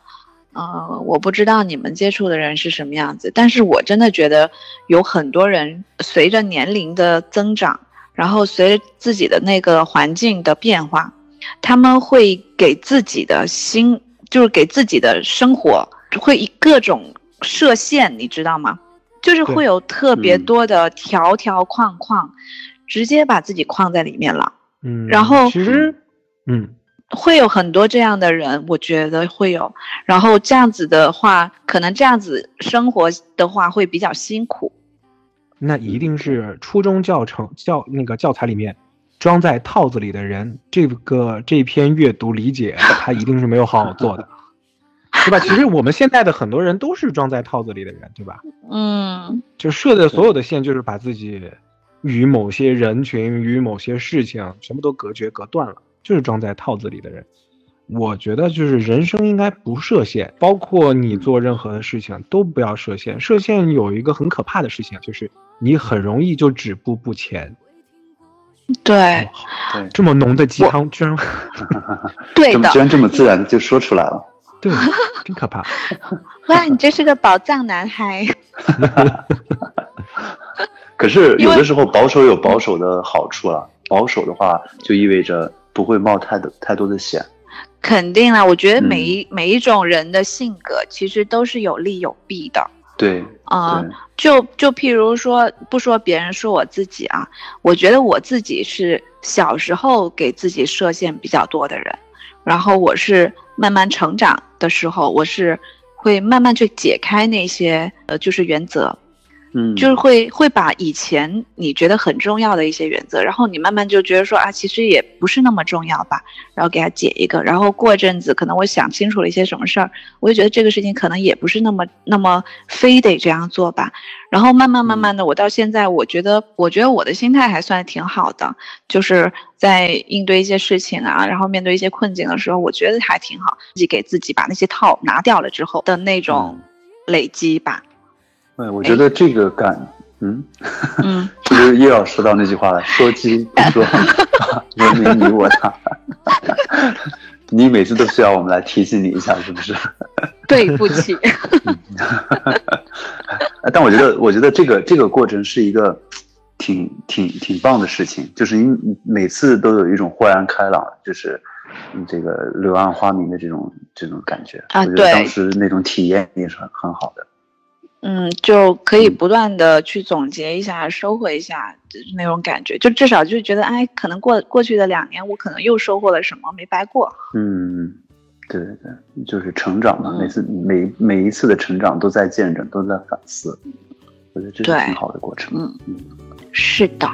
呃，我不知道你们接触的人是什么样子，但是我真的觉得有很多人随着年龄的增长，然后随着自己的那个环境的变化。他们会给自己的心，就是给自己的生活，会以各种设限，你知道吗？就是会有特别多的条条框框，直接把自己框在里面了。嗯，然后其实，嗯，会有很多这样的人，我觉得会有。然后这样子的话，可能这样子生活的话会比较辛苦。那一定是初中教程教那个教材里面装在套子里的人，这个这篇阅读理解 他一定是没有好好做的，对吧？其实我们现在的很多人都是装在套子里的人，对吧？嗯，就设的所有的线就是把自己与某些人群与某些事情全部都隔绝隔断了，就是装在套子里的人。我觉得就是人生应该不设限，包括你做任何的事情都不要设限。设限有一个很可怕的事情就是。你很容易就止步不前，对，这么浓的鸡汤居然，对的，居然这么自然就说出来了，对，真可怕。哇，你这是个宝藏男孩。可是有的时候保守有保守的好处啊，保守的话就意味着不会冒太多太多的险。肯定啊，我觉得每一每一种人的性格其实都是有利有弊的。对啊，就就譬如说，不说别人，说我自己啊，我觉得我自己是小时候给自己设限比较多的人，然后我是慢慢成长的时候，我是会慢慢去解开那些呃，就是原则。嗯，就是会会把以前你觉得很重要的一些原则，然后你慢慢就觉得说啊，其实也不是那么重要吧，然后给他解一个，然后过阵子可能我想清楚了一些什么事儿，我就觉得这个事情可能也不是那么那么非得这样做吧，然后慢慢慢慢的，我到现在我觉得我觉得我的心态还算挺好的，就是在应对一些事情啊，然后面对一些困境的时候，我觉得还挺好，自己给自己把那些套拿掉了之后的那种累积吧。对，我觉得这个感，嗯嗯，是不是又要说到那句话了？说鸡不说，文明你我他。你每次都需要我们来提醒你一下，是不是？对不起。但我觉得，我觉得这个这个过程是一个挺挺挺棒的事情，就是你每次都有一种豁然开朗，就是这个柳暗花明的这种这种感觉。啊，对，当时那种体验也是很很好的。嗯，就可以不断的去总结一下，收获一下那种感觉，就至少就觉得，哎，可能过过去的两年，我可能又收获了什么，没白过。嗯，对对对，就是成长嘛，每次每每一次的成长都在见证，都在反思，我觉得这是挺好的过程。嗯嗯，是的。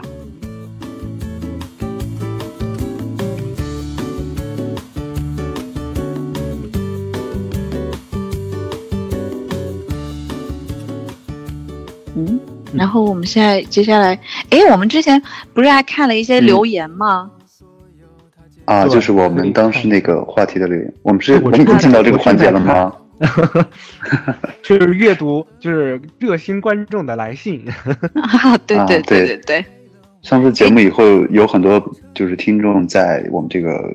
然后我们现在接下来，哎，我们之前不是还看了一些留言吗？啊，就是我们当时那个话题的留言，我们是我们已经进到这个环节了吗？就是阅读，就是热心观众的来信。啊，对对对对对。上次节目以后，有很多就是听众在我们这个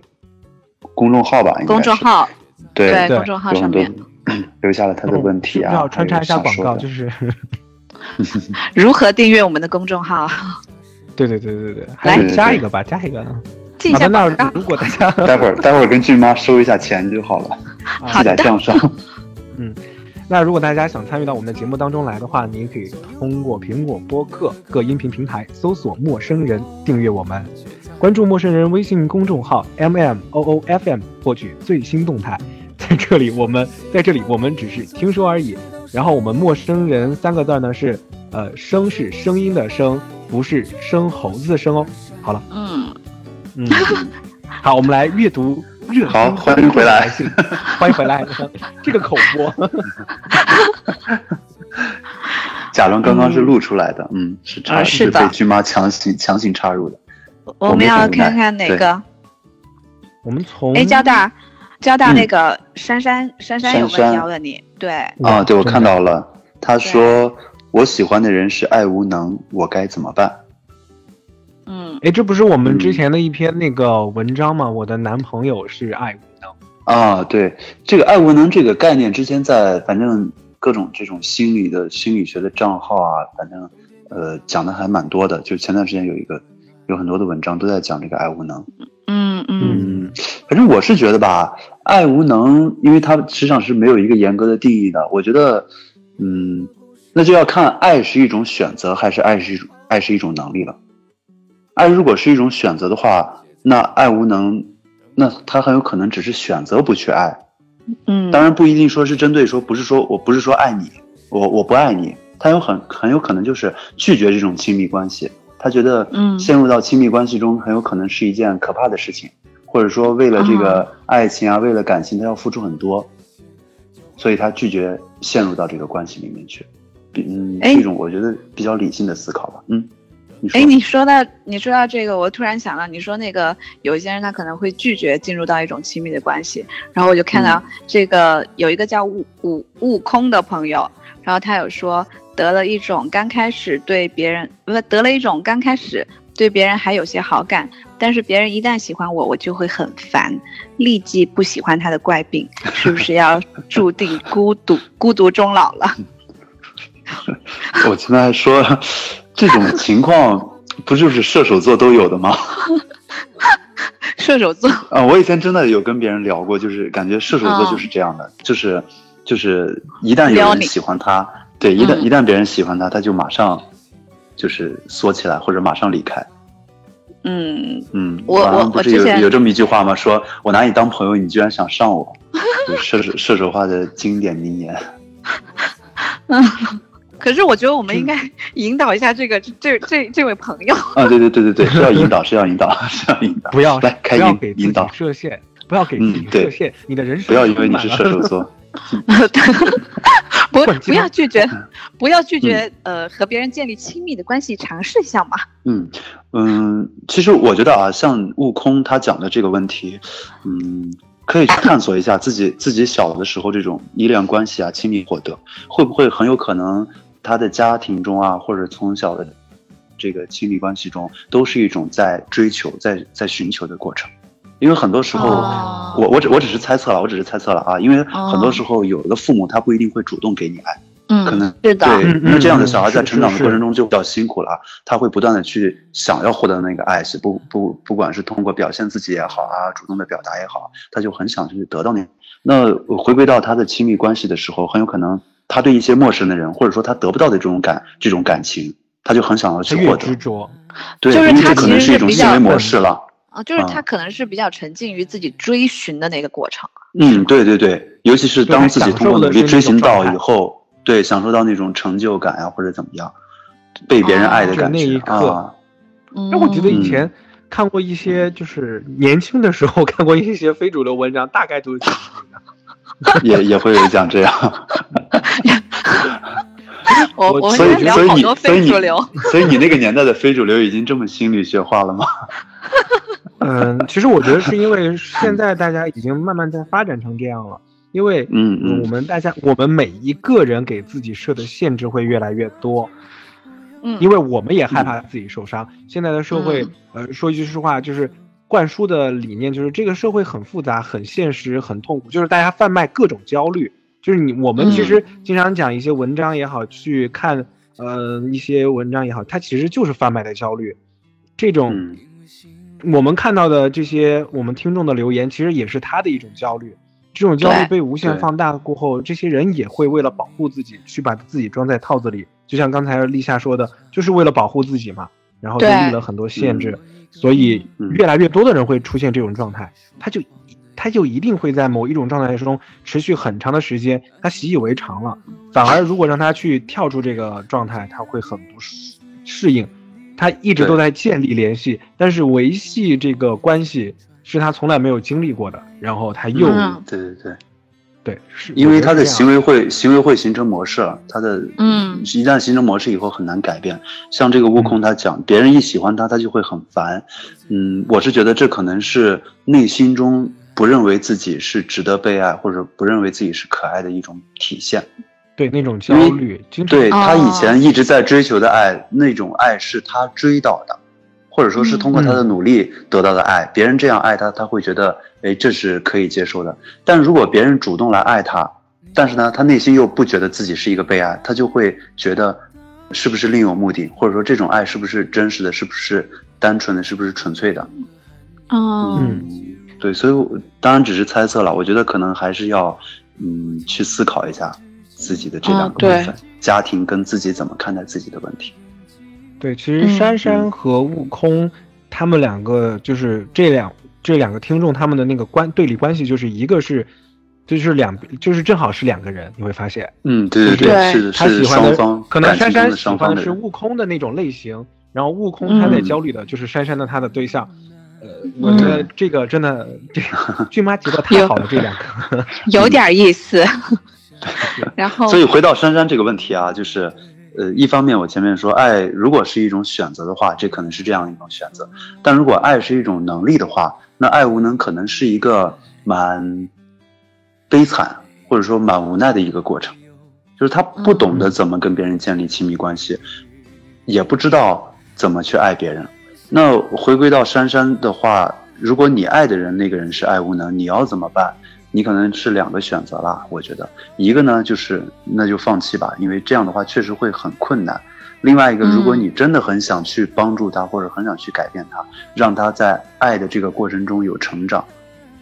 公众号吧，公众号，对公众号上面留下了他的问题啊，要穿插一下广告，就是。如何订阅我们的公众号？对对对对对，来加一个吧，加一个。记一下那如果大家 待会儿待会儿跟俊妈收一下钱就好了，记在账上。嗯，那如果大家想参与到我们的节目当中来的话，您可以通过苹果播客各音频平台搜索“陌生人”订阅我们，关注“陌生人”微信公众号 “m m o o f m” 获取最新动态。在这里，我们在这里，我们只是听说而已。然后我们陌生人三个字呢是，呃，声是声音的声，不是生猴子的生哦。好了，嗯嗯，好，我们来阅读热好，欢迎回来，欢迎回来，这个口播，假装刚刚是录出来的，嗯，是插是被君妈强行强行插入的。我们要看看哪个？我们从哎，交大。交大那个珊珊，珊珊有问题要问你，对。啊，对我看到了，他说我喜欢的人是爱无能，我该怎么办？嗯，哎，这不是我们之前的一篇那个文章吗？我的男朋友是爱无能。啊，对，这个爱无能这个概念，之前在反正各种这种心理的心理学的账号啊，反正呃讲的还蛮多的，就前段时间有一个有很多的文章都在讲这个爱无能。嗯嗯，反正我是觉得吧，爱无能，因为它实际上是没有一个严格的定义的。我觉得，嗯，那就要看爱是一种选择，还是爱是一种爱是一种能力了。爱如果是一种选择的话，那爱无能，那他很有可能只是选择不去爱。嗯，当然不一定说是针对说，不是说我不是说爱你，我我不爱你，他有很很有可能就是拒绝这种亲密关系。他觉得，嗯，陷入到亲密关系中很有可能是一件可怕的事情，或者说为了这个爱情啊，为了感情，他要付出很多，所以他拒绝陷入到这个关系里面去。嗯，是一种我觉得比较理性的思考吧。嗯，哎，你说到你说到这个，我突然想到，你说那个有一些人他可能会拒绝进入到一种亲密的关系，然后我就看到这个有一个叫悟悟悟空的朋友，然后他有说。得了一种刚开始对别人不是得了一种刚开始对别人还有些好感，但是别人一旦喜欢我，我就会很烦，立即不喜欢他的怪病，是不是要注定孤独孤独终老了？我前面还说这种情况不就是射手座都有的吗？射手座啊，我以前真的有跟别人聊过，就是感觉射手座就是这样的，就是就是一旦有人喜欢他。对，一旦一旦别人喜欢他，他就马上就是缩起来，或者马上离开。嗯嗯，我我不是有有这么一句话吗？说我拿你当朋友，你居然想上我，射手射手话的经典名言。嗯，可是我觉得我们应该引导一下这个这这这位朋友。啊，对对对对对，是要引导，是要引导，是要引导。不要来开引引导设限，不要给自己设限，你的人生不要因为你是射手座。不不要拒绝，不要拒绝。呃，和别人建立亲密的关系，尝试一下嘛。嗯嗯，其实我觉得啊，像悟空他讲的这个问题，嗯，可以去探索一下自己自己小的时候这种依恋关系啊、亲密获得，会不会很有可能他的家庭中啊，或者从小的这个亲密关系中，都是一种在追求、在在寻求的过程。因为很多时候，我我只我只是猜测了，我只是猜测了啊。因为很多时候，有的父母他不一定会主动给你爱，嗯，可能是的。对，那这样的小孩在成长的过程中就比较辛苦了，他会不断的去想要获得那个爱，是不不不管是通过表现自己也好啊，主动的表达也好，他就很想去得到那。那回归到他的亲密关系的时候，很有可能他对一些陌生的人，或者说他得不到的这种感这种感情，他就很想要去获得。执着，对，因为这可能是一种行为模式了。啊，就是他可能是比较沉浸于自己追寻的那个过程。嗯，对对对，尤其是当自己通过努力追寻到以后，对，享受到那种成就感呀，或者怎么样，被别人爱的感觉啊。哎，我觉得以前看过一些，就是年轻的时候 看过一些非主流文章，大概都是这样。也也会有讲这样。我我所以所以你所以你，所以你那个年代的非主流已经这么心理学化了吗？嗯，其实我觉得是因为现在大家已经慢慢在发展成这样了，因为嗯，我们大家我们每一个人给自己设的限制会越来越多，嗯，因为我们也害怕自己受伤。现在的社会，呃，说句实话，就是灌输的理念就是这个社会很复杂、很现实、很痛苦，就是大家贩卖各种焦虑。就是你我们其实经常讲一些文章也好，去看呃一些文章也好，它其实就是贩卖的焦虑，这种。我们看到的这些，我们听众的留言，其实也是他的一种焦虑。这种焦虑被无限放大过后，这些人也会为了保护自己，去把自己装在套子里。就像刚才立夏说的，就是为了保护自己嘛，然后就立了很多限制。所以越来越多的人会出现这种状态，他就他就一定会在某一种状态中持续很长的时间，他习以为常了。反而如果让他去跳出这个状态，他会很不适应。他一直都在建立联系，但是维系这个关系是他从来没有经历过的。然后他又对对对，对，是因为他的行为会行为会形成模式，他的嗯，一旦形成模式以后很难改变。像这个悟空他讲，别人一喜欢他，他就会很烦。嗯，我是觉得这可能是内心中不认为自己是值得被爱，或者不认为自己是可爱的一种体现。对那种焦虑，对他以前一直在追求的爱，那种爱是他追到的，或者说是通过他的努力得到的爱。别人这样爱他，他会觉得，哎，这是可以接受的。但如果别人主动来爱他，但是呢，他内心又不觉得自己是一个被爱，他就会觉得，是不是另有目的，或者说这种爱是不是真实的，是不是单纯的，是不是纯粹的？哦，嗯，对，所以当然只是猜测了。我觉得可能还是要，嗯，去思考一下。自己的这两个部分，家庭跟自己怎么看待自己的问题？对，其实珊珊和悟空他们两个就是这两这这两个听众他们的那个关对立关系，就是一个是，就是两就是正好是两个人，你会发现，嗯，对对对，是他喜欢的可能珊珊喜欢的是悟空的那种类型，然后悟空他在焦虑的就是珊珊的他的对象。呃，我觉得这个真的，这俊妈结的太好了，这两个有点意思。然后，所以回到珊珊这个问题啊，就是，呃，一方面我前面说，爱如果是一种选择的话，这可能是这样一种选择；但如果爱是一种能力的话，那爱无能可能是一个蛮悲惨或者说蛮无奈的一个过程，就是他不懂得怎么跟别人建立亲密关系，也不知道怎么去爱别人。那回归到珊珊的话，如果你爱的人那个人是爱无能，你要怎么办？你可能是两个选择啦。我觉得一个呢就是那就放弃吧，因为这样的话确实会很困难。另外一个，如果你真的很想去帮助他，或者很想去改变他，让他在爱的这个过程中有成长，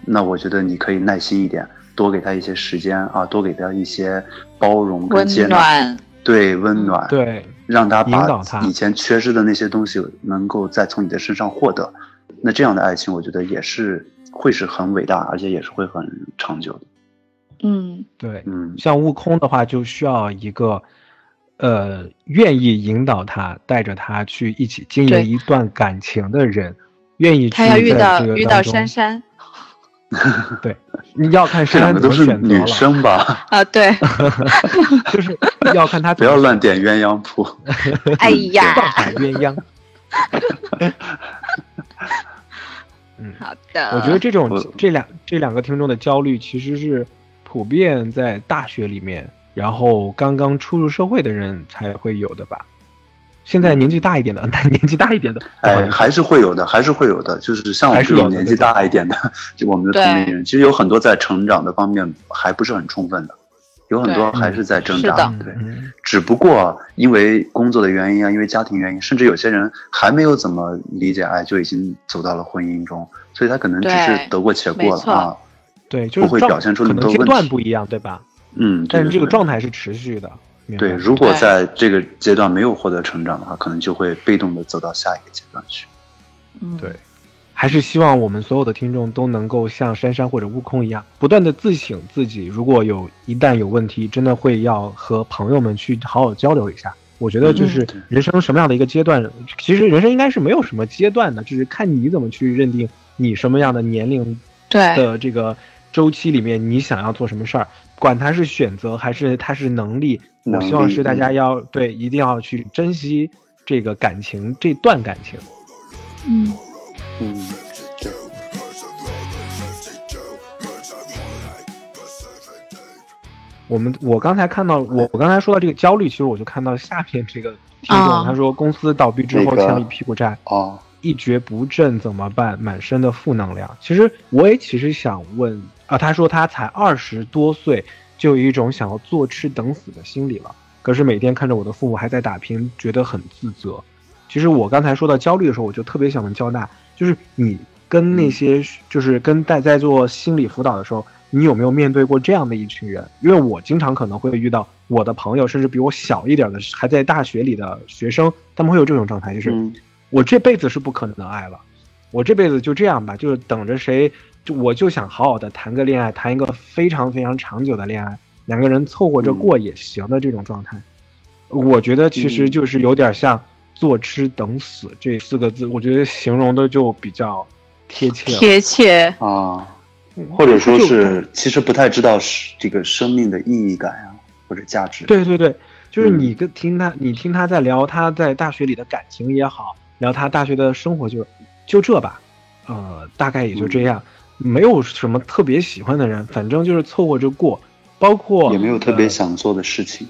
那我觉得你可以耐心一点，多给他一些时间啊，多给他一些包容跟接纳，对温暖，对。让他把以前缺失的那些东西能够再从你的身上获得，那这样的爱情，我觉得也是会是很伟大，而且也是会很长久的。嗯，对，嗯，像悟空的话，就需要一个，呃，愿意引导他，带着他去一起经营一段感情的人，愿意他要遇到遇到珊珊。对，你要看 珊珊怎么选择女生吧。啊，对，就是要看他 不要乱点鸳鸯谱。哎呀，鸳鸯。嗯，好的。我觉得这种这两这两个听众的焦虑，其实是普遍在大学里面，然后刚刚出入社会的人才会有的吧。现在年纪大一点的，但 年纪大一点的，哎，还是会有的，还是会有的。就是像我们这种年纪大一点的，就我们的同龄人，其实有很多在成长的方面还不是很充分的，有很多还是在挣扎。对，只不过因为工作的原因啊，因为家庭原因，甚至有些人还没有怎么理解爱，就已经走到了婚姻中，所以他可能只是得过且过了啊。对，就是不会表现出那么多阶段不一样，对吧？嗯，但是这个状态是持续的。对，如果在这个阶段没有获得成长的话，可能就会被动的走到下一个阶段去。嗯，对，还是希望我们所有的听众都能够像珊珊或者悟空一样，不断的自省自己。如果有一旦有问题，真的会要和朋友们去好好交流一下。我觉得就是人生什么样的一个阶段，其实人生应该是没有什么阶段的，就是看你怎么去认定你什么样的年龄的这个周期里面，你想要做什么事儿。管它是选择还是它是能力，我希望是大家要对，一定要去珍惜这个感情，这段感情。嗯嗯，我们我刚才看到，我我刚才说到这个焦虑，其实我就看到下面这个听众，他说公司倒闭之后欠了一屁股债，哦，一蹶不振怎么办？满身的负能量。其实我也其实想问。啊，他说他才二十多岁，就有一种想要坐吃等死的心理了。可是每天看着我的父母还在打拼，觉得很自责。其实我刚才说到焦虑的时候，我就特别想问交大，就是你跟那些，就是跟在在做心理辅导的时候，你有没有面对过这样的一群人？因为我经常可能会遇到我的朋友，甚至比我小一点的，还在大学里的学生，他们会有这种状态，就是我这辈子是不可能爱了，我这辈子就这样吧，就是等着谁。就我就想好好的谈个恋爱，谈一个非常非常长久的恋爱，两个人凑合着过也行的这种状态，我觉得其实就是有点像坐吃等死这四个字，我觉得形容的就比较贴切。贴切啊，或者说是其实不太知道是这个生命的意义感啊，或者价值。对对对，就是你跟听他，你听他在聊他在大学里的感情也好，聊他大学的生活就就这吧，呃，大概也就这样。没有什么特别喜欢的人，反正就是凑合着过，包括也没有特别想做的事情。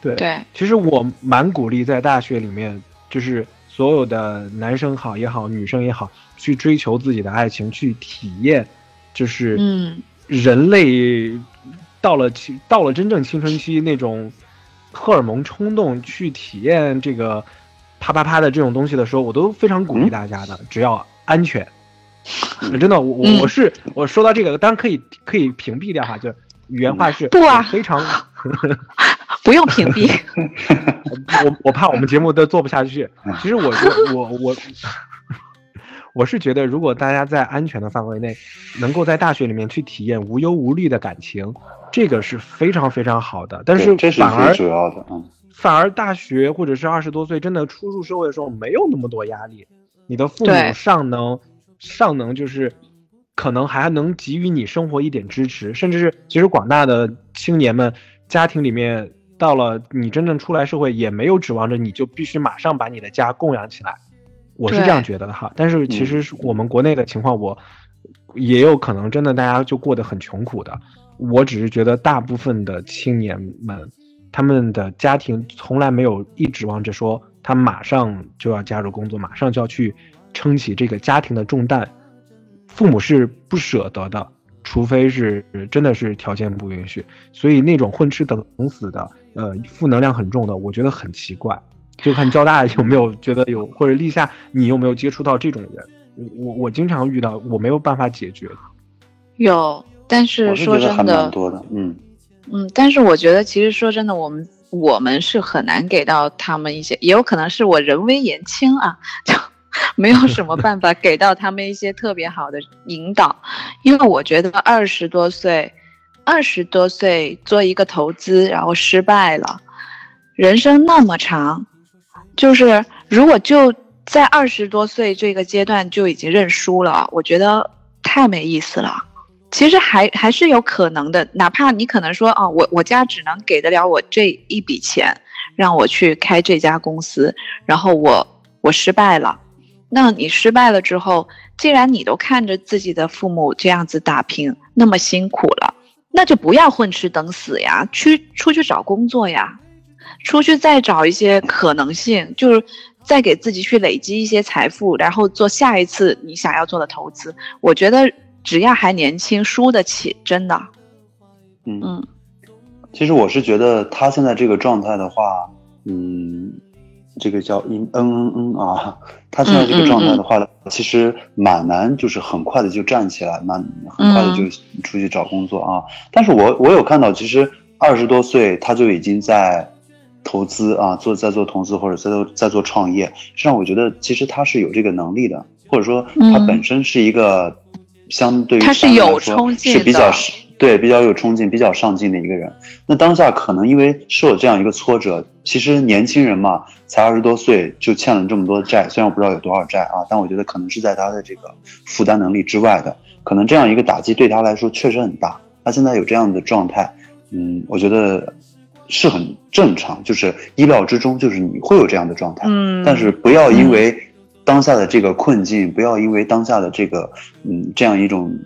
对对，其实我蛮鼓励在大学里面，就是所有的男生好也好，女生也好，去追求自己的爱情，去体验，就是嗯，人类到了青到了真正青春期那种荷尔蒙冲动，去体验这个啪啪啪的这种东西的时候，我都非常鼓励大家的，只要安全。真的，我我我是我说到这个，当然可以可以屏蔽掉哈，就是原话是不啊，非常 不用屏蔽。我我怕我们节目都做不下去。其实我我我我我是觉得，如果大家在安全的范围内，能够在大学里面去体验无忧无虑的感情，这个是非常非常好的。但是反而主要的，嗯，反而大学或者是二十多岁真的初入社会的时候，没有那么多压力，你的父母尚能尚能就是可能还能给予你生活一点支持，甚至是其实广大的青年们家庭里面，到了你真正出来社会，也没有指望着你就必须马上把你的家供养起来。我是这样觉得的哈，但是其实我们国内的情况，我也有可能真的大家就过得很穷苦的。我只是觉得大部分的青年们，他们的家庭从来没有一指望着说他马上就要加入工作，马上就要去撑起这个家庭的重担，父母是不舍得的，除非是真的是条件不允许。所以那种混吃等死的，呃，负能量很重的，我觉得很奇怪。就看交大有没有觉得有，或者立夏你有没有接触到这种人？我我经常遇到，我没有办法解决。有，但是说真的，多的，嗯嗯，但是我觉得其实说真的，我们我们是很难给到他们一些，也有可能是我人微言轻啊，就 没有什么办法给到他们一些特别好的引导，因为我觉得二十多岁，二十多岁做一个投资，然后失败了，人生那么长。就是如果就在二十多岁这个阶段就已经认输了，我觉得太没意思了。其实还还是有可能的，哪怕你可能说啊，我我家只能给得了我这一笔钱，让我去开这家公司，然后我我失败了。那你失败了之后，既然你都看着自己的父母这样子打拼那么辛苦了，那就不要混吃等死呀，去出去找工作呀。出去再找一些可能性，就是再给自己去累积一些财富，然后做下一次你想要做的投资。我觉得只要还年轻，输得起，真的。嗯嗯，其实我是觉得他现在这个状态的话，嗯，这个叫嗯嗯嗯啊，他现在这个状态的话，其实蛮难，就是很快的就站起来，蛮很快的就出去找工作啊。但是我我有看到，其实二十多岁他就已经在。投资啊，做在做投资或者在做在做创业，实际上我觉得其实他是有这个能力的，或者说他本身是一个相对于他是有冲劲是比较对比较有冲劲、比较上进的一个人。那当下可能因为受了这样一个挫折，其实年轻人嘛，才二十多岁就欠了这么多债，虽然我不知道有多少债啊，但我觉得可能是在他的这个负担能力之外的，可能这样一个打击对他来说确实很大。他现在有这样的状态，嗯，我觉得。是很正常，就是意料之中，就是你会有这样的状态。嗯，但是不要因为当下的这个困境，不要因为当下的这个嗯这样一种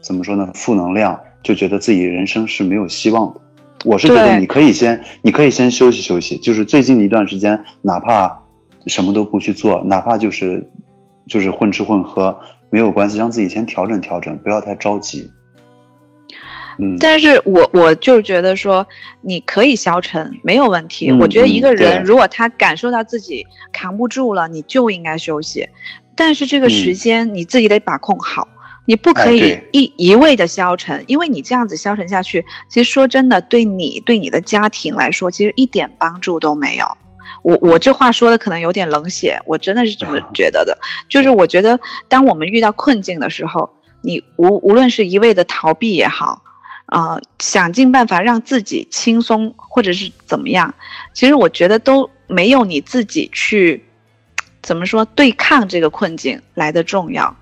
怎么说呢负能量，就觉得自己人生是没有希望的。我是觉得你可以先，你可以先休息休息，就是最近一段时间，哪怕什么都不去做，哪怕就是就是混吃混喝没有关系，让自己先调整调整，不要太着急。嗯但是我我就是觉得说，你可以消沉没有问题。我觉得一个人如果他感受到自己扛不住了，你就应该休息。但是这个时间你自己得把控好，你不可以一一味的消沉，因为你这样子消沉下去，其实说真的，对你对你的家庭来说，其实一点帮助都没有。我我这话说的可能有点冷血，我真的是这么觉得的。就是我觉得，当我们遇到困境的时候，你无无论是一味的逃避也好。啊，想尽办法让自己轻松，或者是怎么样？其实我觉得都没有你自己去怎么说对抗这个困境来的重要。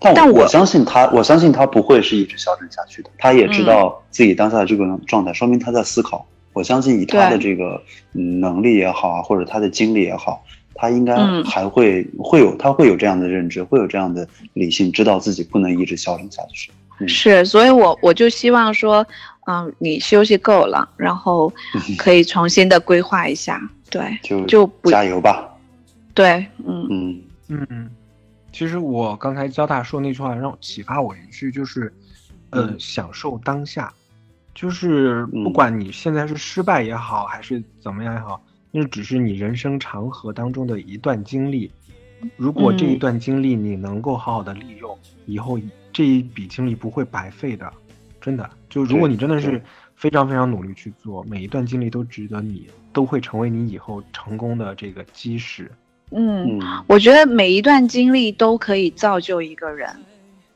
但我相信他，我相信他不会是一直消沉下去的。他也知道自己当下的这个状态，说明他在思考。我相信以他的这个能力也好啊，或者他的经历也好，他应该还会会有他会有这样的认知，会有这样的理性，知道自己不能一直消沉下去。是，所以，我我就希望说，嗯，你休息够了，然后 可以重新的规划一下，对，就就加油吧。对，嗯嗯嗯。其实我刚才交大说那句话让我启发我一句，就是，呃，享受当下，就是不管你现在是失败也好，还是怎么样也好，那只是你人生长河当中的一段经历。如果这一段经历你能够好好的利用，以后。这一笔经历不会白费的，真的。就如果你真的是非常非常努力去做，每一段经历都值得你，都会成为你以后成功的这个基石。嗯，我觉得每一段经历都可以造就一个人，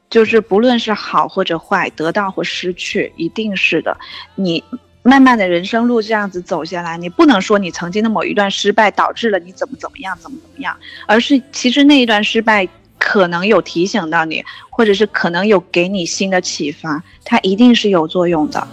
就是不论是好或者坏，得到或失去，一定是的。你慢慢的人生路这样子走下来，你不能说你曾经的某一段失败导致了你怎么怎么样，怎么怎么样，而是其实那一段失败可能有提醒到你，或者是可能有给你新的启发，它一定是有作用的。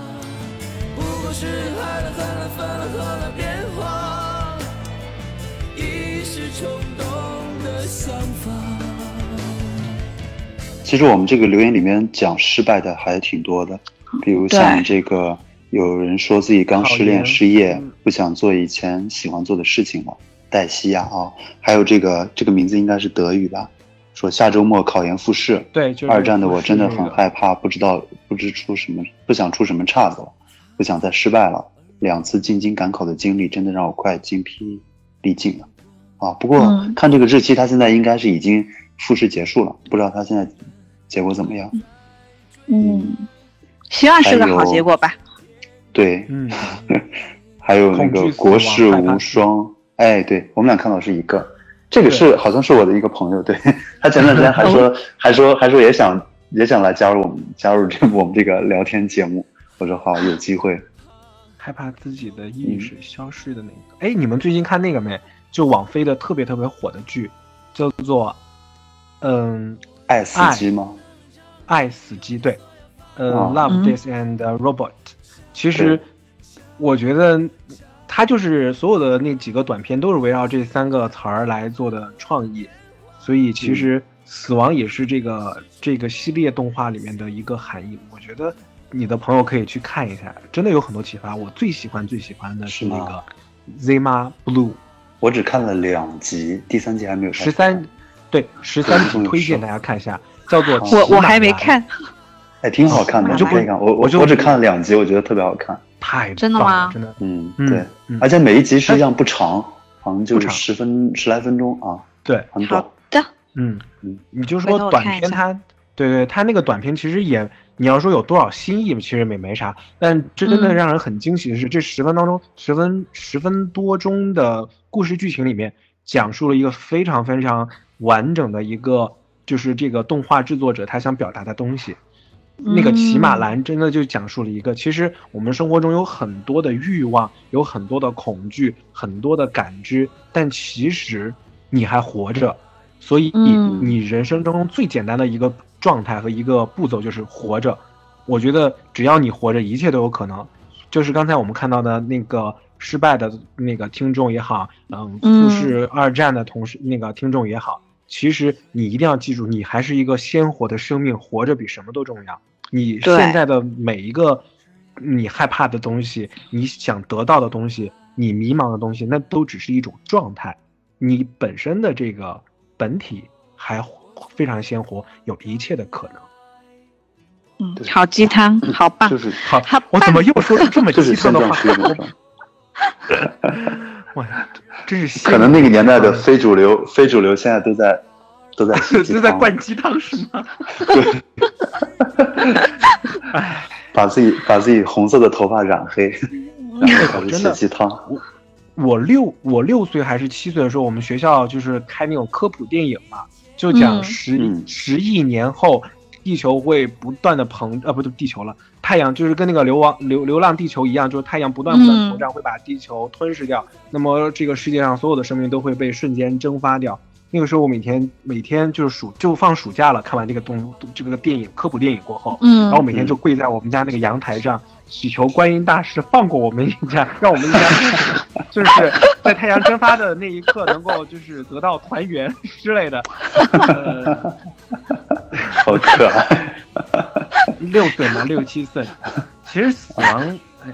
其实我们这个留言里面讲失败的还挺多的，比如像这个有人说自己刚失恋失业，不想做以前喜欢做的事情了，黛西呀啊，还有这个这个名字应该是德语吧，说下周末考研复试，对，二战的我真的很害怕，不知道不知出什么，不想出什么岔子了，不想再失败了，两次进京赶考的经历真的让我快精疲力尽了，啊，不过看这个日期，他现在应该是已经复试结束了，不知道他现在。结果怎么样？嗯，希望是个好结果吧。对，嗯，还有那个国士无双，哎，对我们俩看到是一个，这个是好像是我的一个朋友，对他前段时间还 说，还说，还说也想也想来加入我们，加入这我们这个聊天节目。我说好，有机会。害怕自己的意识消失的那个，哎，你们最近看那个没？就网飞的特别特别火的剧，叫做嗯。爱死机吗？爱死机，对，呃，Love, This and Robot。其实我觉得它就是所有的那几个短片都是围绕这三个词儿来做的创意，所以其实死亡也是这个这个系列动画里面的一个含义。我觉得你的朋友可以去看一下，真的有很多启发。我最喜欢最喜欢的是那个 Zima Blue，我只看了两集，第三集还没有十三。对，十三集推荐大家看一下，叫做我我还没看，哎，挺好看的，我就可以看。我我我只看了两集，我觉得特别好看，太真的吗？真的，嗯，对，而且每一集实际上不长，好像就是十分十来分钟啊，对，很短。的，嗯嗯，你就说短片，它对对，它那个短片其实也，你要说有多少新意，其实也没啥，但真的让人很惊喜的是，这十分当中十分十分多钟的故事剧情里面，讲述了一个非常非常。完整的一个就是这个动画制作者他想表达的东西，那个骑马兰真的就讲述了一个，其实我们生活中有很多的欲望，有很多的恐惧，很多的感知，但其实你还活着，所以你你人生中最简单的一个状态和一个步骤就是活着。我觉得只要你活着，一切都有可能。就是刚才我们看到的那个失败的那个听众也好，嗯，复试二战的同事那个听众也好。其实你一定要记住，你还是一个鲜活的生命，活着比什么都重要。你现在的每一个，你害怕的东西，你想得到的东西，你迷茫的东西，那都只是一种状态。你本身的这个本体还非常鲜活，有一切的可能。嗯，好鸡汤，好棒，就是好。我怎么又说出这么 鸡汤的话？哇，真是可能那个年代的非主流，非主流现在都在都在 都在灌鸡汤是吗？对，哎，把自己把自己红色的头发染黑，然后写鸡汤。我我六我六岁还是七岁的时候，我们学校就是开那种科普电影嘛，就讲十十亿年后。地球会不断的膨，呃，不对，地球了，太阳就是跟那个流亡流流浪地球一样，就是太阳不断不断膨胀，会把地球吞噬掉。那么这个世界上所有的生命都会被瞬间蒸发掉。那个时候我每天每天就是暑就放暑假了，看完这个动这个电影科普电影过后，嗯，然后每天就跪在我们家那个阳台上，祈求观音大师放过我们一家，让我们一家 就是在太阳蒸发的那一刻能够就是得到团圆之类的。好可爱，六岁嘛，六七岁。其实死亡，哎，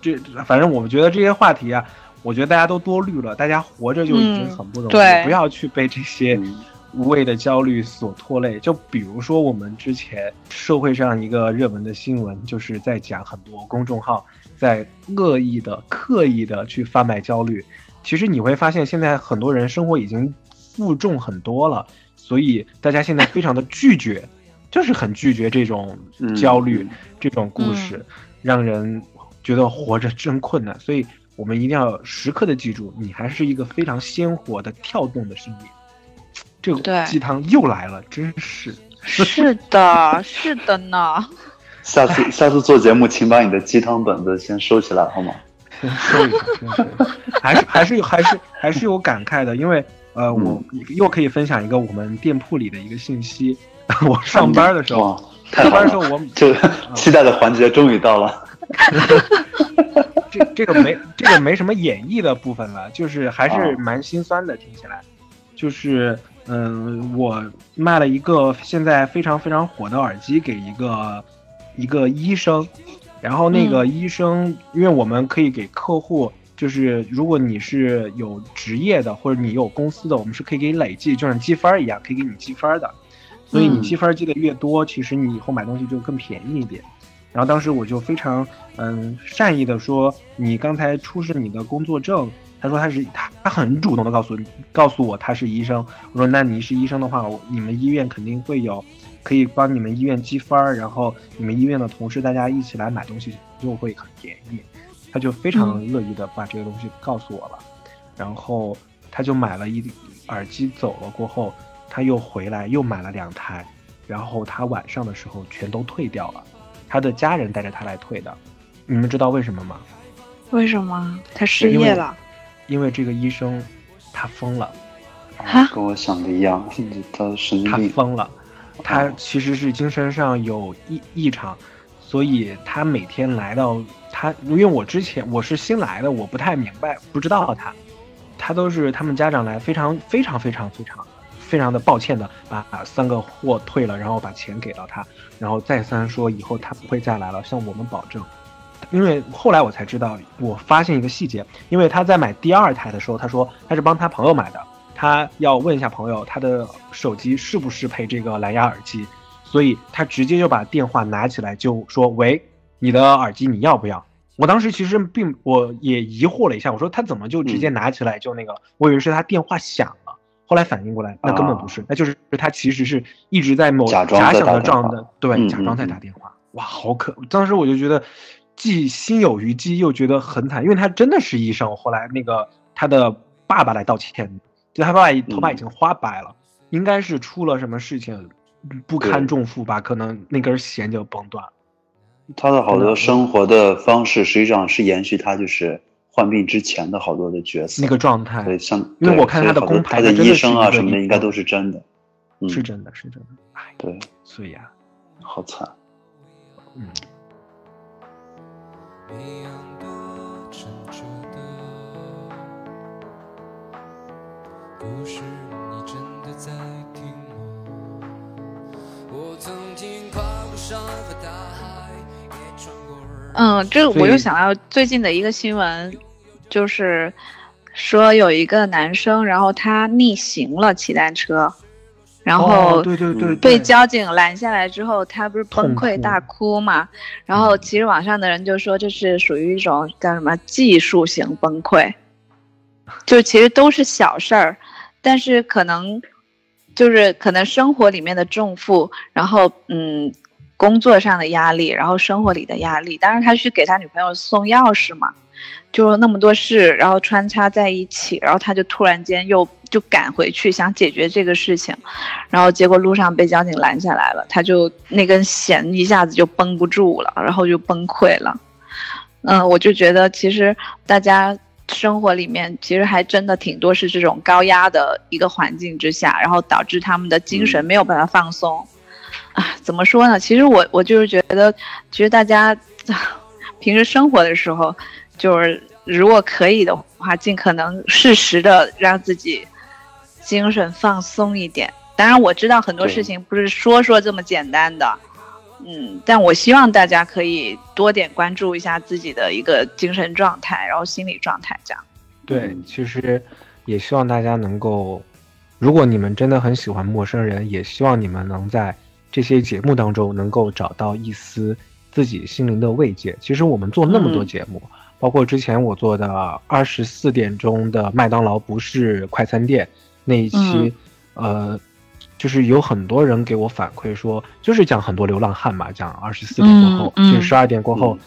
这反正我们觉得这些话题啊。我觉得大家都多虑了，大家活着就已经很不容易，不要去被这些无谓的焦虑所拖累。就比如说我们之前社会上一个热门的新闻，就是在讲很多公众号在恶意的、刻意的去贩卖焦虑。其实你会发现，现在很多人生活已经负重很多了，所以大家现在非常的拒绝，就是很拒绝这种焦虑、这种故事，让人觉得活着真困难。所以。我们一定要时刻的记住，你还是一个非常鲜活的、跳动的生命。这个鸡汤又来了，真是。是的，是的呢。下次下次做节目，请把你的鸡汤本子先收起来，好吗？收一下，还是还是有还是还是有感慨的，因为呃，我又可以分享一个我们店铺里的一个信息。我上班的时候，上班的时候，我就期待的环节终于到了。这这个没这个没什么演绎的部分了，就是还是蛮心酸的，听起来。就是嗯，我卖了一个现在非常非常火的耳机给一个一个医生，然后那个医生，因为我们可以给客户，就是如果你是有职业的或者你有公司的，我们是可以给你累计，就像积分一样，可以给你积分的。所以你积分积的越多，其实你以后买东西就更便宜一点。然后当时我就非常嗯善意的说，你刚才出示你的工作证，他说他是他他很主动的告诉告诉我他是医生。我说那你是医生的话，你们医院肯定会有可以帮你们医院积分，然后你们医院的同事大家一起来买东西就会很便宜。他就非常乐意的把这个东西告诉我了，然后他就买了一耳机走了过后，他又回来又买了两台，然后他晚上的时候全都退掉了。他的家人带着他来退的，你们知道为什么吗？为什么他失业了？因为这个医生他疯了，跟我想的一样，他神经病。他疯了，他其实是精神上有异异常，所以他每天来到他，因为我之前我是新来的，我不太明白，不知道他，他都是他们家长来，非常非常非常非常。非常的抱歉的把三个货退了，然后把钱给到他，然后再三说以后他不会再来了，向我们保证。因为后来我才知道，我发现一个细节，因为他在买第二台的时候，他说他是帮他朋友买的，他要问一下朋友他的手机是不是配这个蓝牙耳机，所以他直接就把电话拿起来就说：“喂，你的耳机你要不要？”我当时其实并我也疑惑了一下，我说他怎么就直接拿起来就那个？我以为是他电话响了。后来反应过来，那根本不是，那就是他其实是一直在某假想的这样的，对，假装在打电话。哇，好可！当时我就觉得，既心有余悸，又觉得很惨，因为他真的是医生。后来那个他的爸爸来道歉，就他爸爸头发已经花白了，应该是出了什么事情，不堪重负吧？可能那根弦就崩断了。他的好多生活的方式，实际上是延续他就是。患病之前的好多的角色，那个状态，对，像因为我看他的工牌，他的医生啊什么的，应该都是真的，是真的，是真的。哎，对，所以啊，好惨，嗯。嗯，这我又想到最近的一个新闻。就是说有一个男生，然后他逆行了骑单车，然后对对对被交警拦下来之后，他不是崩溃大哭嘛？然后其实网上的人就说这是属于一种叫什么技术型崩溃，就其实都是小事儿，但是可能就是可能生活里面的重负，然后嗯工作上的压力，然后生活里的压力，当然他去给他女朋友送钥匙嘛。就那么多事，然后穿插在一起，然后他就突然间又就赶回去想解决这个事情，然后结果路上被交警拦下来了，他就那根弦一下子就绷不住了，然后就崩溃了。嗯，我就觉得其实大家生活里面其实还真的挺多是这种高压的一个环境之下，然后导致他们的精神没有办法放松。啊，怎么说呢？其实我我就是觉得，其实大家 平时生活的时候。就是如果可以的话，尽可能适时的让自己精神放松一点。当然，我知道很多事情不是说说这么简单的，嗯，但我希望大家可以多点关注一下自己的一个精神状态，然后心理状态这样。对，其实也希望大家能够，如果你们真的很喜欢陌生人，也希望你们能在这些节目当中能够找到一丝自己心灵的慰藉。其实我们做那么多节目。包括之前我做的二十四点钟的麦当劳不是快餐店那一期，呃，就是有很多人给我反馈说，就是讲很多流浪汉嘛，讲二十四点过后，就十二点过后，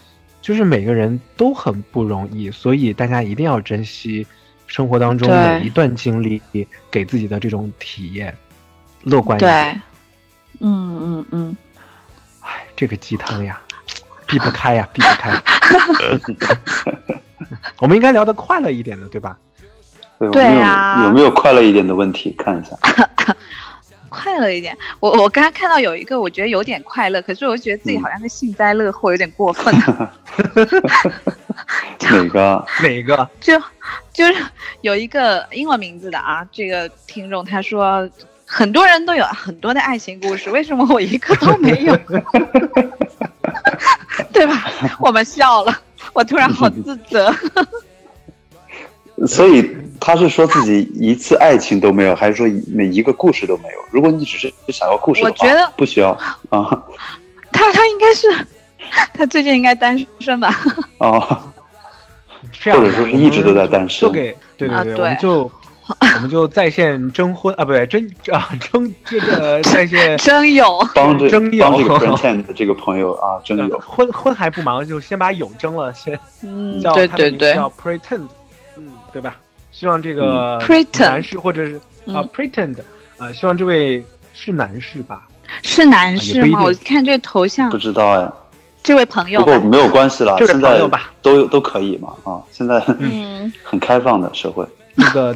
就是每个人都很不容易，所以大家一定要珍惜生活当中每一段经历给自己的这种体验，乐观一点。对，嗯嗯嗯。哎，这个鸡汤呀，避不开呀，避不开。我们应该聊得快乐一点的，对吧？对呀。有没有快乐一点的问题？看一下。快乐一点，我我刚刚看到有一个，我觉得有点快乐，可是我觉得自己好像是幸灾乐祸，有点过分。哪个？哪个？就就是有一个英文名字的啊，这个听众他说，很多人都有很多的爱情故事，为什么我一个都没有？对吧？我们笑了，我突然好自责。所以他是说自己一次爱情都没有，还是说每一个故事都没有？如果你只是想要故事的话，我觉得不需要啊。他他应该是，他最近应该单身吧？哦，或者说是一直都在单身。就给对对对，我们就我们就在线征婚啊，不对，征啊 征这个 在线征友，帮这征友帮这个 pretend 的这个朋友啊征友。婚婚还不忙，就先把友征了先。嗯，对对对，叫 pretend 嗯。对吧？希望这个男士或者是啊，pretend，啊，希望这位是男士吧？是男士吗？我看这个头像，不知道哎。这位朋友，不过没有关系了，现在都都可以嘛啊！现在嗯，很开放的社会。那个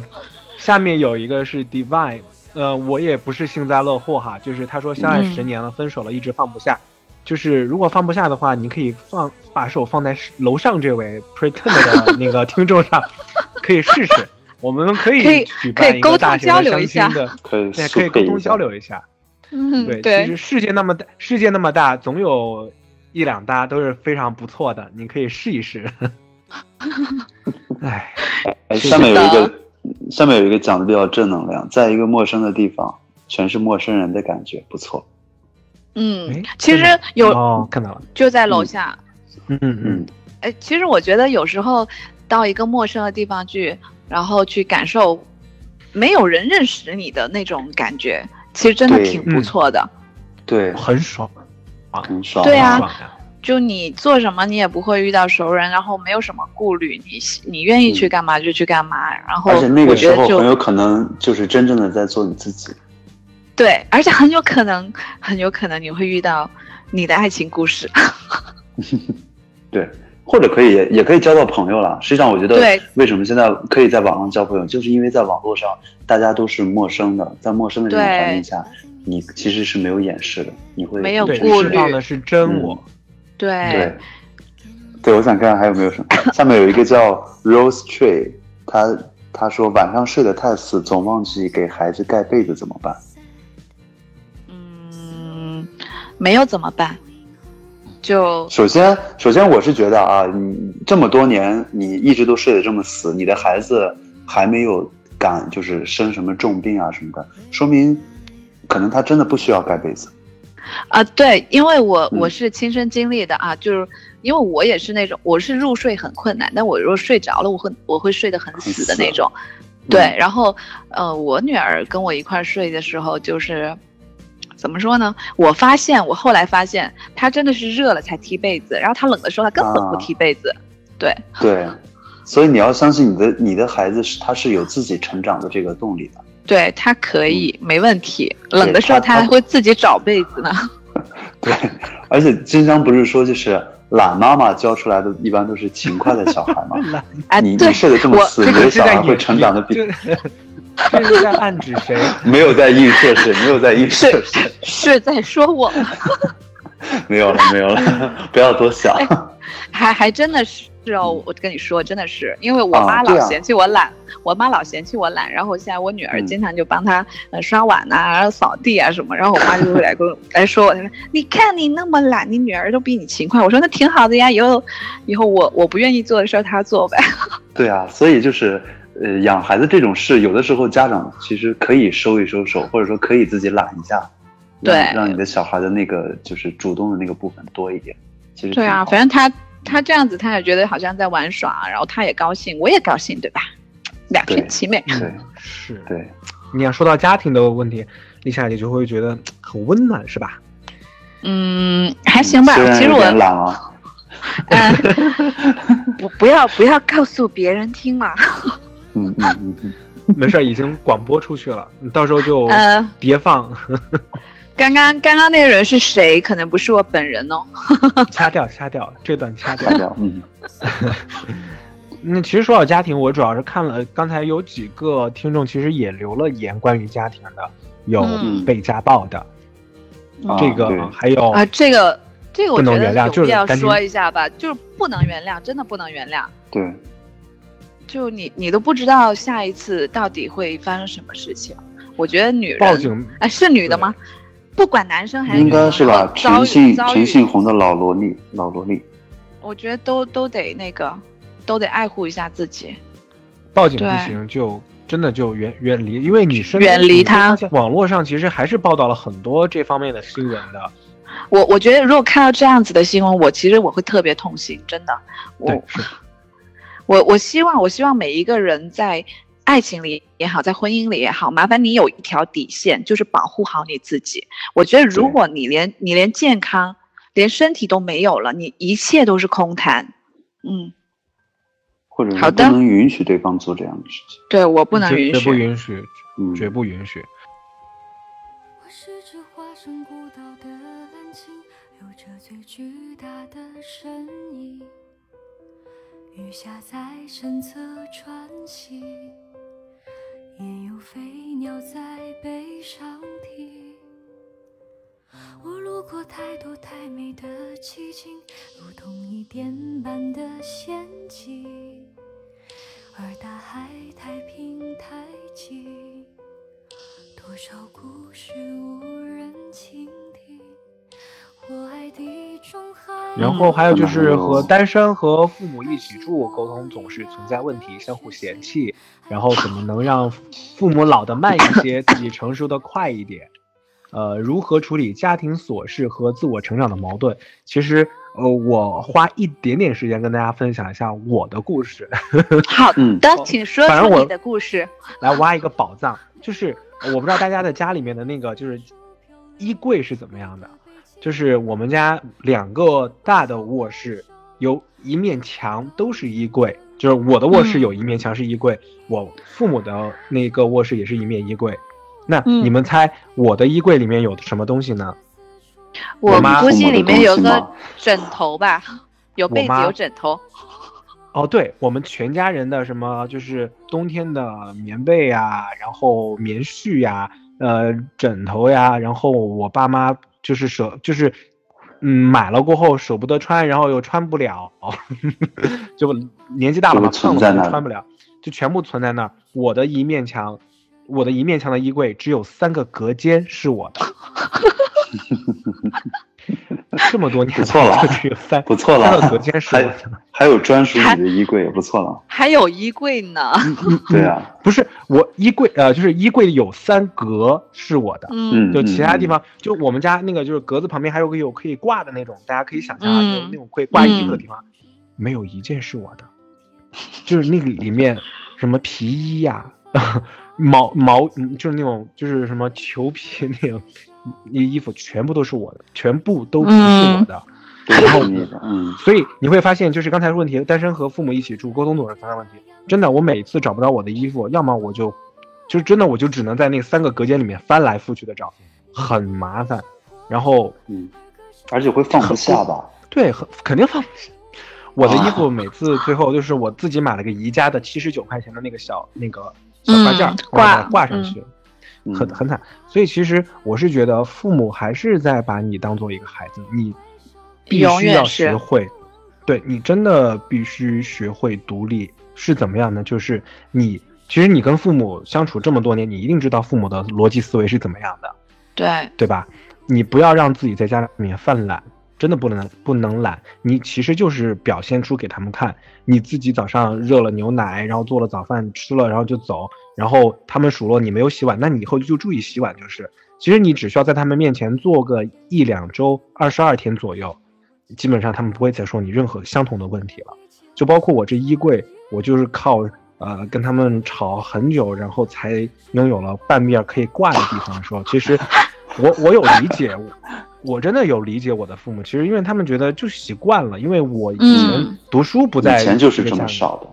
下面有一个是 divine，呃，我也不是幸灾乐祸哈，就是他说相爱十年了，分手了，一直放不下。就是如果放不下的话，你可以放把手放在楼上这位 pretend 的那个听众上，可以试试。我们可以举办一个大型的相亲的，可以可以沟通交流一下。嗯，对，其实世界那么大，世界那么大，总有一两搭都是非常不错的，你可以试一试。哎，上面有一个，下面有一个讲的比较正能量，在一个陌生的地方，全是陌生人的感觉，不错。嗯，其实有哦，看到了，就在楼下。嗯嗯嗯。哎，其实我觉得有时候到一个陌生的地方去，然后去感受没有人认识你的那种感觉，其实真的挺不错的。对，很爽，很爽。对啊，就你做什么，你也不会遇到熟人，然后没有什么顾虑，你你愿意去干嘛就去干嘛。然后，而且那个时候很有可能就是真正的在做你自己。对，而且很有可能，很有可能你会遇到你的爱情故事。对，或者可以也可以交到朋友了。实际上，我觉得为什么现在可以在网上交朋友，就是因为在网络上大家都是陌生的，在陌生的这种环境下，你其实是没有掩饰的，你会没有顾虑的是真我。对对对，我想看看还有没有什么。下面有一个叫 Rose Tree，他他说晚上睡得太死，总忘记给孩子盖被子，怎么办？嗯没有怎么办？就首先，首先我是觉得啊，你这么多年你一直都睡得这么死，你的孩子还没有敢就是生什么重病啊什么的，说明可能他真的不需要盖被子。啊，对，因为我我是亲身经历的啊，就是因为我也是那种我是入睡很困难，但我如果睡着了，我会我会睡得很死的那种。对，然后呃，我女儿跟我一块睡的时候就是。怎么说呢？我发现，我后来发现，她真的是热了才踢被子，然后她冷的时候，她根本不踢被子。对对，所以你要相信你的你的孩子是他是有自己成长的这个动力的。对他可以没问题，冷的时候他还会自己找被子呢。对，而且金香不是说就是懒妈妈教出来的一般都是勤快的小孩吗？你你睡得这么死，你的小孩会成长的比。这是在暗指谁？没有在映射谁，没有在映射谁，是在说我。没有了，没有了，不要多想。还还真的是哦，我跟你说，真的是，因为我妈老嫌弃我懒，我妈老嫌弃我懒，然后现在我女儿经常就帮她呃刷碗呐，然后扫地啊什么，然后我妈就会来跟来 说我，她说你看你那么懒，你女儿都比你勤快。我说那挺好的呀，以后以后我我不愿意做的事儿她做呗。对啊，所以就是。呃，养孩子这种事，有的时候家长其实可以收一收手，或者说可以自己懒一下，对，让你的小孩的那个就是主动的那个部分多一点。其实对啊，反正他他这样子，他也觉得好像在玩耍，然后他也高兴，我也高兴，对吧？两全其美。对，是。对，你要说到家庭的问题，丽夏姐就会觉得很温暖，是吧？嗯，还行吧。其实我懒啊。不不要不要告诉别人听嘛。嗯嗯嗯嗯，没事，已经广播出去了，你到时候就别放。刚刚刚刚那个人是谁？可能不是我本人哦。掐掉，掐掉，这段掐掐掉。嗯。那其实说到家庭，我主要是看了刚才有几个听众，其实也留了言关于家庭的，有被家暴的，这个还有啊，这个这个我觉得有必要说一下吧，就是不能原谅，真的不能原谅。对。就你你都不知道下一次到底会发生什么事情，我觉得女人报警哎是女的吗？不管男生还是应该是吧？陈信陈信红的老萝莉，老萝莉，我觉得都都得那个，都得爱护一下自己。报警不行，就真的就远远离，因为女生远离他。网络上其实还是报道了很多这方面的新闻的。我我觉得如果看到这样子的新闻，我其实我会特别痛心，真的。我我我希望我希望每一个人在。爱情里也好，在婚姻里也好，麻烦你有一条底线，就是保护好你自己。我觉得，如果你连你连健康、连身体都没有了，你一切都是空谈。嗯，或者不能允许对方做这样的事情。对我不能允许，绝不允许，绝不允许。雨下在身侧穿行。也有飞鸟在背上停。我路过太多太美的奇景，如同伊甸般的仙境，而大海太平太静，多少故事无人倾听。我爱地中海。然后还有就是和单身和父母一起住，沟通总是存在问题，相互嫌弃。然后怎么能让父母老得慢一些，自己成熟的快一点？呃，如何处理家庭琐事和自我成长的矛盾？其实，呃，我花一点点时间跟大家分享一下我的故事。好的，请说出你的故事。来挖一个宝藏，就是我不知道大家的家里面的那个就是衣柜是怎么样的？就是我们家两个大的卧室，有一面墙都是衣柜。就是我的卧室有一面墙是衣柜，我父母的那个卧室也是一面衣柜。那你们猜我的衣柜里面有什么东西呢？我估计里面有个枕头吧，有被子有枕头。哦，对，我们全家人的什么就是冬天的棉被呀，然后棉絮呀，呃，枕头呀，然后我爸妈就是舍就是。嗯，买了过后舍不得穿，然后又穿不了，就年纪大了嘛，穿穿不了，就全部存在那儿。我的一面墙，我的一面墙的衣柜只有三个隔间是我的。这么多年不错了，只有三不错了，三个隔间是还还有专属你的衣柜，不错了。还有衣柜呢？对啊，不是我衣柜，呃，就是衣柜有三格是我的，嗯，就其他地方，就我们家那个就是格子旁边还有个有可以挂的那种，大家可以想象啊，有那种可以挂衣服的地方，没有一件是我的，就是那个里面什么皮衣呀，毛毛，就是那种就是什么裘皮那种。你衣服全部都是我的，全部都不是我的，然后，嗯，所以你会发现，就是刚才问题，单身和父母一起住，沟通总是存在问题。真的，我每次找不到我的衣服，要么我就，就真的我就只能在那三个隔间里面翻来覆去的找，很麻烦。然后，嗯，而且会放不下吧？对，很肯定放不下。我的衣服每次最后就是我自己买了个宜家的七十九块钱的那个小那个小挂件，挂挂上去。很很惨，所以其实我是觉得父母还是在把你当做一个孩子，你必须要学会，对你真的必须学会独立是怎么样呢？就是你其实你跟父母相处这么多年，你一定知道父母的逻辑思维是怎么样的，对对吧？你不要让自己在家里面犯懒。真的不能不能懒，你其实就是表现出给他们看，你自己早上热了牛奶，然后做了早饭吃了，然后就走，然后他们数落你没有洗碗，那你以后就注意洗碗就是。其实你只需要在他们面前做个一两周，二十二天左右，基本上他们不会再说你任何相同的问题了。就包括我这衣柜，我就是靠呃跟他们吵很久，然后才拥有了半面可以挂的地方的时候，其实我我有理解。我真的有理解我的父母，其实因为他们觉得就习惯了，因为我以前读书不在，以前就是这么少的，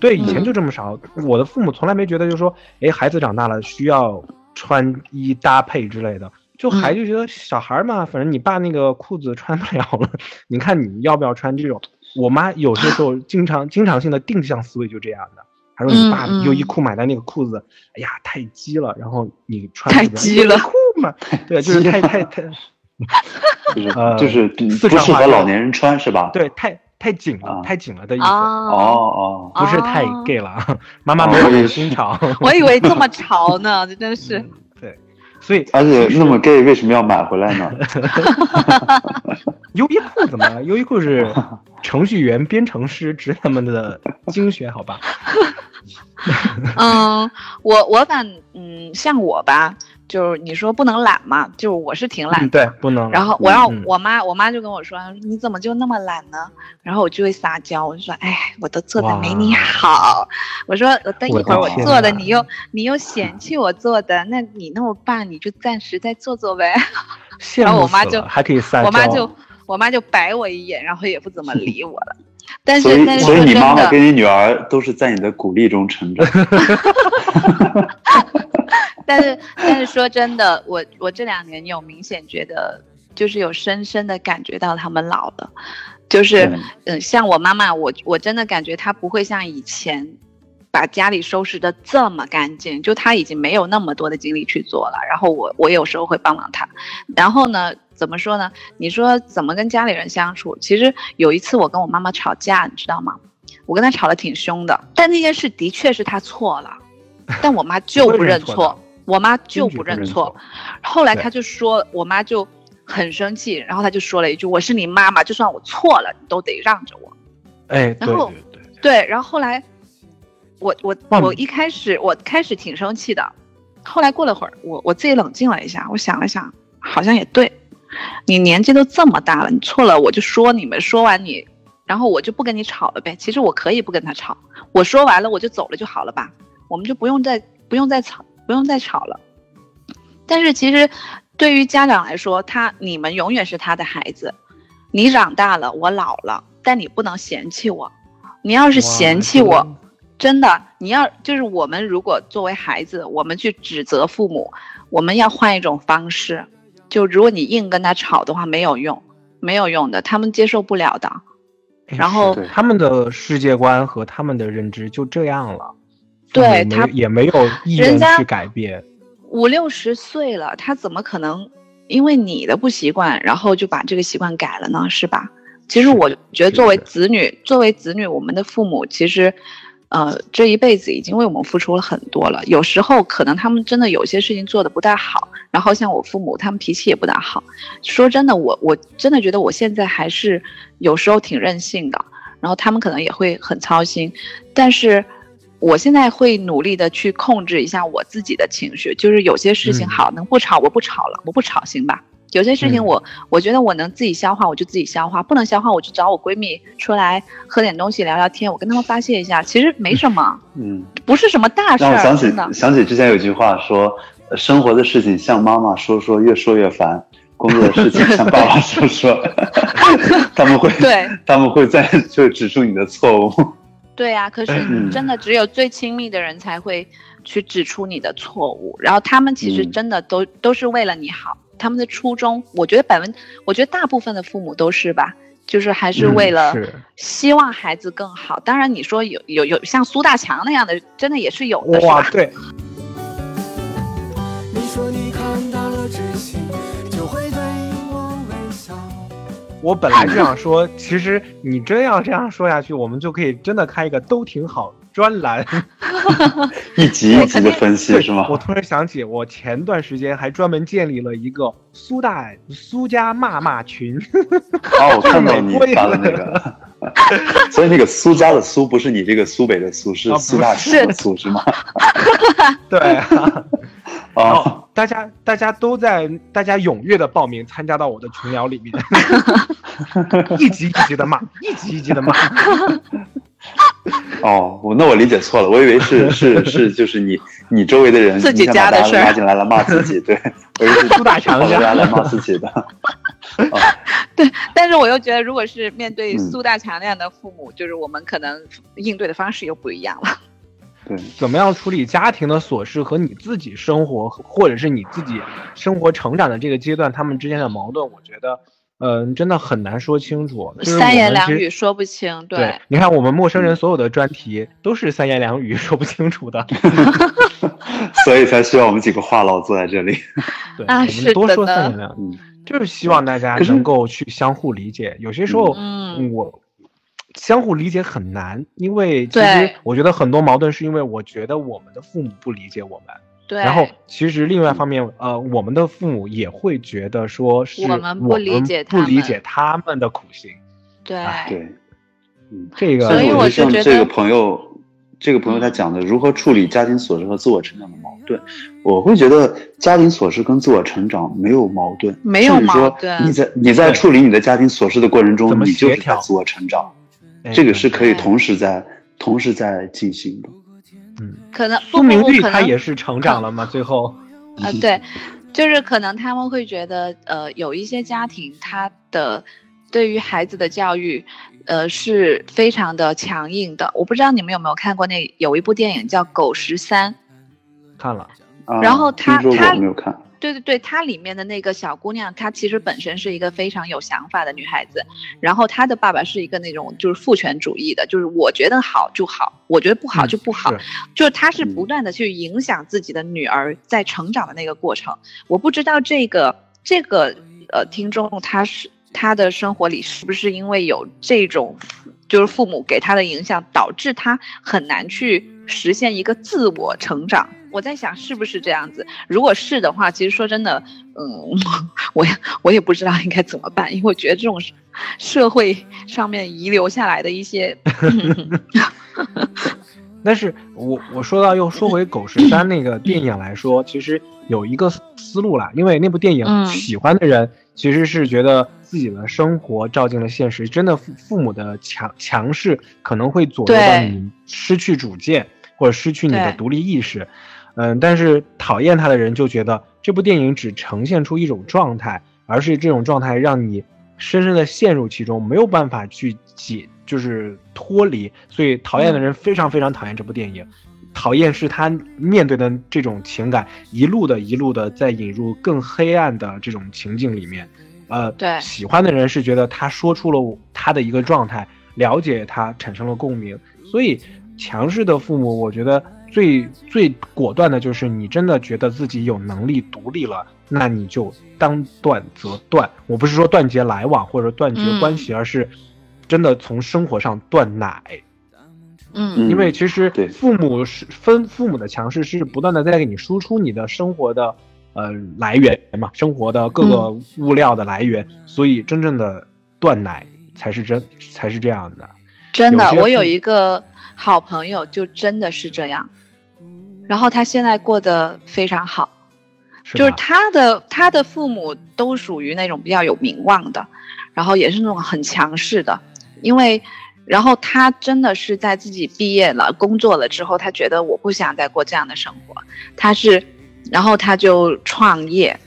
对，以前就这么少。我的父母从来没觉得，就是说，哎，孩子长大了需要穿衣搭配之类的，就还就觉得小孩嘛，反正你爸那个裤子穿不了了，你看你要不要穿这种？我妈有些时候 经常经常性的定向思维就这样的。她说：“你爸优衣库买的那个裤子，哎呀，太鸡了。然后你穿太鸡了裤嘛？对，就是太太太，就是，就是不适合老年人穿是吧？对，太太紧了，太紧了的意思。哦哦，不是太 gay 了。妈妈没有心肠。我以为这么潮呢，这 真是。对，所以而且那么 gay 为什么要买回来呢？优衣库怎么？优衣库是程序员、编程师职他们的精选，好吧？嗯，我我反嗯，像我吧，就是你说不能懒嘛，就是我是挺懒，对，不能。然后我让我妈，我妈就跟我说，你怎么就那么懒呢？然后我就会撒娇，我就说，哎，我都做的没你好。我说，等一会儿我做的，你又你又嫌弃我做的，那你那么棒，你就暂时再做做呗。然后我妈就还可以撒娇，我妈就我妈就白我一眼，然后也不怎么理我了。但是，但是，所以你妈妈跟你女儿都是在你的鼓励中成长。但是，但是说真的，我我这两年有明显觉得，就是有深深的感觉到他们老了，就是嗯，像我妈妈，我我真的感觉她不会像以前把家里收拾的这么干净，就她已经没有那么多的精力去做了。然后我我有时候会帮帮她，然后呢。怎么说呢？你说怎么跟家里人相处？其实有一次我跟我妈妈吵架，你知道吗？我跟她吵得挺凶的，但那件事的确是她错了，但我妈就不认错，我妈就不认错。后来她就说，我妈就很生气，然后她就说了一句：“我是你妈妈，就算我错了，你都得让着我。”哎，然后对，然后后来我我我一开始我开始挺生气的，后来过了会儿，我我自己冷静了一下，我想了想，好像也对。你年纪都这么大了，你错了我就说你们，说完你，然后我就不跟你吵了呗。其实我可以不跟他吵，我说完了我就走了就好了吧，我们就不用再不用再吵，不用再吵了。但是其实对于家长来说，他你们永远是他的孩子，你长大了，我老了，但你不能嫌弃我。你要是嫌弃我，真的，你要就是我们如果作为孩子，我们去指责父母，我们要换一种方式。就如果你硬跟他吵的话，没有用，没有用的，他们接受不了的。然后他们的世界观和他们的认知就这样了，对他也没有意愿去改变。五六十岁了，他怎么可能因为你的不习惯，然后就把这个习惯改了呢？是吧？其实我觉得，作为子女，作为子女，我们的父母其实。呃，这一辈子已经为我们付出了很多了。有时候可能他们真的有些事情做的不太好，然后像我父母，他们脾气也不大好。说真的，我我真的觉得我现在还是有时候挺任性的，然后他们可能也会很操心。但是我现在会努力的去控制一下我自己的情绪，就是有些事情好能不吵我不吵了，我不吵行吧？有些事情我我觉得我能自己消化，我就自己消化；不能消化，我就找我闺蜜出来喝点东西聊聊天，我跟他们发泄一下。其实没什么，嗯，不是什么大事儿。让我想起想起之前有句话说，生活的事情向妈妈说说，越说越烦；工作的事情向爸爸说说，他们会对，他们会在就指出你的错误。对啊，可是真的只有最亲密的人才会去指出你的错误，然后他们其实真的都都是为了你好。他们的初衷，我觉得百分，我觉得大部分的父母都是吧，就是还是为了希望孩子更好。当然，你说有有有像苏大强那样的，真的也是有的，哇，对。我本来就想说，其实你真要这样说下去，我们就可以真的开一个都挺好。专栏，一集一集的分析是吗？我突然想起，我前段时间还专门建立了一个苏大苏家骂骂群。哦，我看到你 发的那个，所以那个苏家的苏不是你这个苏北的苏，是苏大强的苏是吗？对啊。哦，大家大家都在，大家踊跃的报名参加到我的群聊里面，一级一级的骂，一级一级的骂。哦，我那我理解错了，我以为是是是，就是你你周围的人自己家的事拉进来了骂自己，对，我以为是苏大强家来骂自己的。对，但是我又觉得，如果是面对苏大强那样的父母，就是我们可能应对的方式又不一样了。对，怎么样处理家庭的琐事和你自己生活，或者是你自己生活成长的这个阶段，他们之间的矛盾，我觉得，嗯，真的很难说清楚。三言两语说不清。对，你看我们陌生人所有的专题都是三言两语 说不清楚的，所以才需要我们几个话痨坐在这里。对，我们多说三言两语，就是希望大家能够去相互理解。有些时候，嗯，我。相互理解很难，因为其实我觉得很多矛盾是因为我觉得我们的父母不理解我们，对。然后其实另外一方面，呃，我们的父母也会觉得说是我们不理解不理解他们的苦心，对对，嗯，这个所以我像这个朋友，这个朋友他讲的如何处理家庭琐事和自我成长的矛盾，我会觉得家庭琐事跟自我成长没有矛盾，没有矛盾。你在你在处理你的家庭琐事的过程中，你就是在自我成长。这个是可以同时在同时在进行的，嗯，可能苏明玉他也是成长了吗？最后，啊，对，就是可能他们会觉得，呃，有一些家庭他的对于孩子的教育，呃，是非常的强硬的。我不知道你们有没有看过那有一部电影叫《狗十三》，看了，然后他他没有看。对对对，她里面的那个小姑娘，她其实本身是一个非常有想法的女孩子。然后她的爸爸是一个那种就是父权主义的，就是我觉得好就好，我觉得不好就不好。就是她是不断的去影响自己的女儿在成长的那个过程。我不知道这个这个呃听众他是他的生活里是不是因为有这种就是父母给他的影响，导致他很难去实现一个自我成长。我在想是不是这样子？如果是的话，其实说真的，嗯，我我也不知道应该怎么办，因为我觉得这种社会上面遗留下来的一些 但是我我说到又说回《狗十三》那个电影来说，其实有一个思路啦，因为那部电影喜欢的人其实是觉得自己的生活照进了现实，真的父父母的强强势可能会左右到你失去主见或者失去你的独立意识。嗯，但是讨厌他的人就觉得这部电影只呈现出一种状态，而是这种状态让你深深的陷入其中，没有办法去解，就是脱离。所以讨厌的人非常非常讨厌这部电影，讨厌是他面对的这种情感，一路的一路的在引入更黑暗的这种情境里面。呃，对，喜欢的人是觉得他说出了他的一个状态，了解他，产生了共鸣。所以强势的父母，我觉得。最最果断的就是，你真的觉得自己有能力独立了，那你就当断则断。我不是说断绝来往或者断绝关系，而是真的从生活上断奶。嗯，因为其实父母是分父母的强势是不断的在给你输出你的生活的呃来源嘛，生活的各个物料的来源，所以真正的断奶才是真才是这样的。真的，我有一个好朋友，就真的是这样。然后他现在过得非常好，就是他的他的父母都属于那种比较有名望的，然后也是那种很强势的，因为，然后他真的是在自己毕业了工作了之后，他觉得我不想再过这样的生活，他是，然后他就创业，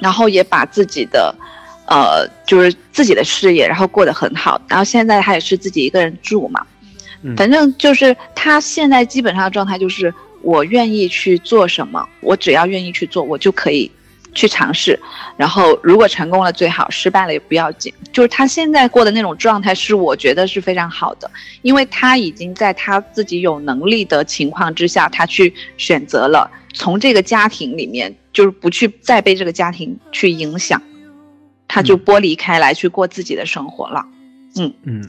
然后也把自己的，呃，就是自己的事业，然后过得很好，然后现在他也是自己一个人住嘛，反正就是他现在基本上的状态就是。我愿意去做什么，我只要愿意去做，我就可以去尝试。然后如果成功了最好，失败了也不要紧。就是他现在过的那种状态，是我觉得是非常好的，因为他已经在他自己有能力的情况之下，他去选择了从这个家庭里面，就是不去再被这个家庭去影响，他就剥离开来去过自己的生活了。嗯嗯。嗯，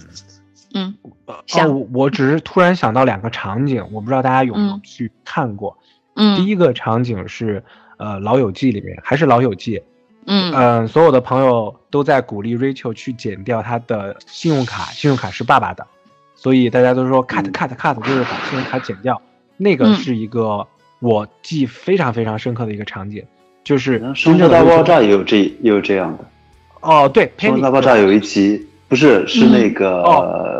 哦，我只是突然想到两个场景，我不知道大家有没有去看过。嗯，第一个场景是，呃，《老友记》里面，还是《老友记》。嗯嗯，所有的朋友都在鼓励 Rachel 去剪掉她的信用卡，信用卡是爸爸的，所以大家都说 cut cut cut，就是把信用卡剪掉。那个是一个我记非常非常深刻的一个场景，就是《生活大爆炸》也有这也有这样的。哦，对，《生活大爆炸》有一集。不是，是那个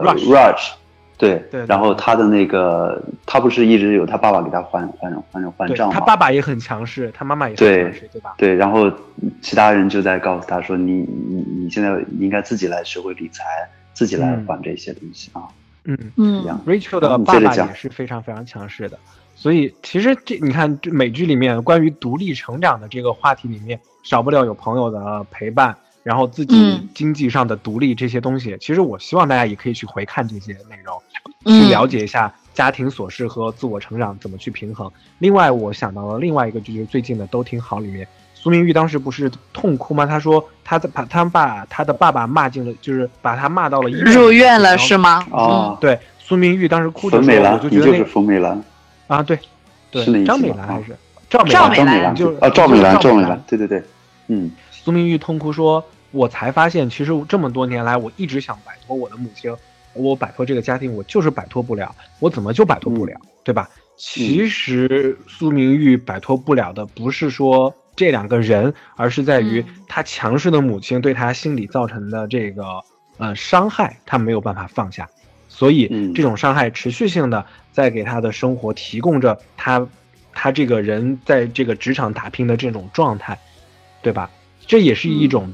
Rush，对，然后他的那个，他不是一直有他爸爸给他还还还还账吗？他爸爸也很强势，他妈妈也很强势，对吧？对，然后其他人就在告诉他说：“你你你现在应该自己来学会理财，自己来还这些东西啊。”嗯嗯，Rachel 的爸爸也是非常非常强势的，所以其实这你看这美剧里面关于独立成长的这个话题里面，少不了有朋友的陪伴。然后自己经济上的独立这些东西，其实我希望大家也可以去回看这些内容，去了解一下家庭琐事和自我成长怎么去平衡。另外，我想到了另外一个就是最近的都挺好里面，苏明玉当时不是痛哭吗？他说他在把他把他的爸爸骂进了，就是把他骂到了入院了是吗？啊，对，苏明玉当时哭的时候，我就觉得那是冯美兰啊，对，对，张美兰还是赵美兰？赵美兰就啊，赵美兰，赵美兰，对对对，嗯，苏明玉痛哭说。我才发现，其实这么多年来，我一直想摆脱我的母亲，我摆脱这个家庭，我就是摆脱不了。我怎么就摆脱不了，对吧？其实苏明玉摆脱不了的，不是说这两个人，而是在于他强势的母亲对他心理造成的这个呃伤害，他没有办法放下，所以这种伤害持续性的在给他的生活提供着他他这个人在这个职场打拼的这种状态，对吧？这也是一种。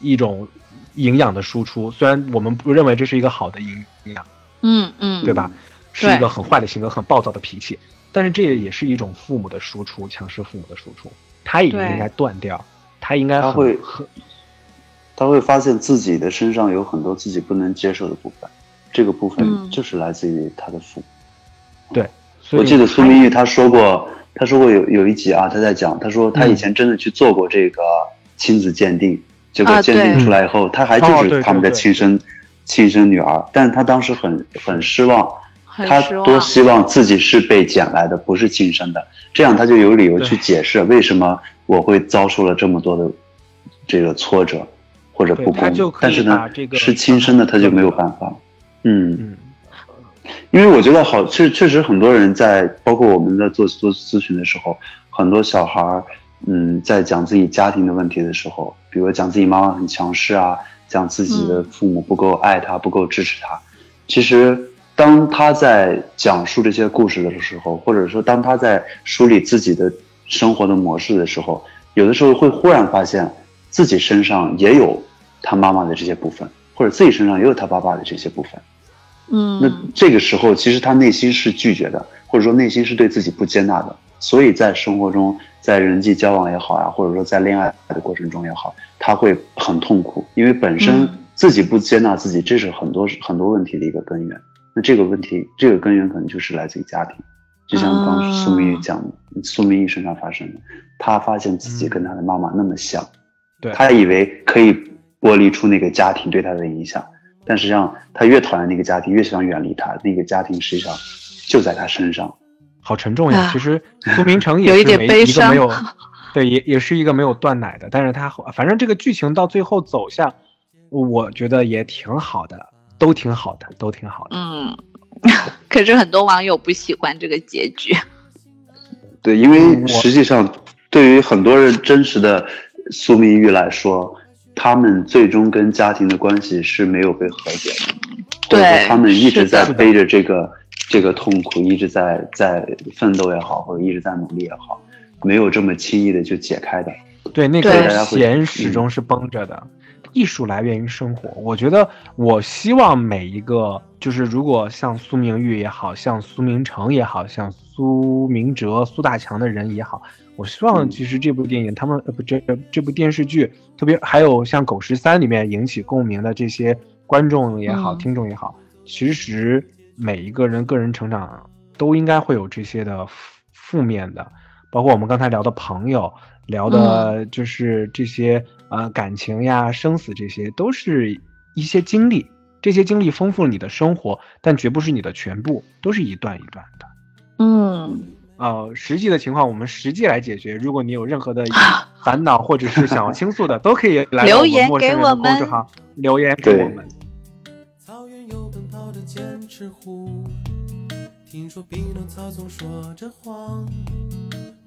一种营养的输出，虽然我们不认为这是一个好的营营养，嗯嗯，对吧？是一个很坏的性格、很暴躁的脾气，但是这也是一种父母的输出，强势父母的输出，他也应该断掉，他应该他会他会发现自己的身上有很多自己不能接受的部分，这个部分就是来自于他的父母。对，我记得苏明玉他说过，他说过有有一集啊，他在讲，他说他以前真的去做过这个亲子鉴定。结果鉴定出来以后，他还就是他们的亲生亲生女儿，但是他当时很很失望，他多希望自己是被捡来的，不是亲生的，这样他就有理由去解释为什么我会遭受了这么多的这个挫折或者不公。但是呢，是亲生的他就没有办法。嗯，因为我觉得好，确确实很多人在，包括我们在做做咨询的时候，很多小孩儿。嗯，在讲自己家庭的问题的时候，比如讲自己妈妈很强势啊，讲自己的父母不够爱他，不够支持他。其实，当他在讲述这些故事的时候，或者说当他在梳理自己的生活的模式的时候，有的时候会忽然发现自己身上也有他妈妈的这些部分，或者自己身上也有他爸爸的这些部分。嗯，那这个时候，其实他内心是拒绝的，或者说内心是对自己不接纳的。所以在生活中，在人际交往也好啊，或者说在恋爱的过程中也好，他会很痛苦，因为本身自己不接纳自己，这是很多很多问题的一个根源。那这个问题，这个根源可能就是来自于家庭，就像刚苏明玉讲的，苏明玉身上发生的，他发现自己跟他的妈妈那么像，对他以为可以剥离出那个家庭对他的影响，但实际上他越讨厌那个家庭，越想远离他，那个家庭实际上就在他身上。好沉重呀！其实苏明成 也是没一个没有，对，也也是一个没有断奶的。但是他反正这个剧情到最后走向，我觉得也挺好的，都挺好的，都挺好的。嗯，可是很多网友不喜欢这个结局。对，因为实际上对于很多人真实的苏明玉来说，他们最终跟家庭的关系是没有被和解的，或者说他们一直在背着这个。这个痛苦一直在在奋斗也好，或者一直在努力也好，没有这么轻易的就解开的。对，那个弦始终是绷着的。艺术来源于生活，我觉得我希望每一个，就是如果像苏明玉也好像苏明成也好像苏明哲、苏大强的人也好，我希望其实这部电影他们呃不这这部电视剧，特别还有像《狗十三》里面引起共鸣的这些观众也好、听众也好，其实。每一个人个人成长都应该会有这些的负面的，包括我们刚才聊的朋友，聊的就是这些呃感情呀、生死，这些都是一些经历。这些经历丰富了你的生活，但绝不是你的全部，都是一段一段的。嗯，呃，实际的情况我们实际来解决。如果你有任何的烦恼或者是想要倾诉的，都可以来留言给我们公众号，留言给我们。剑齿虎，听说匹诺曹总说着谎，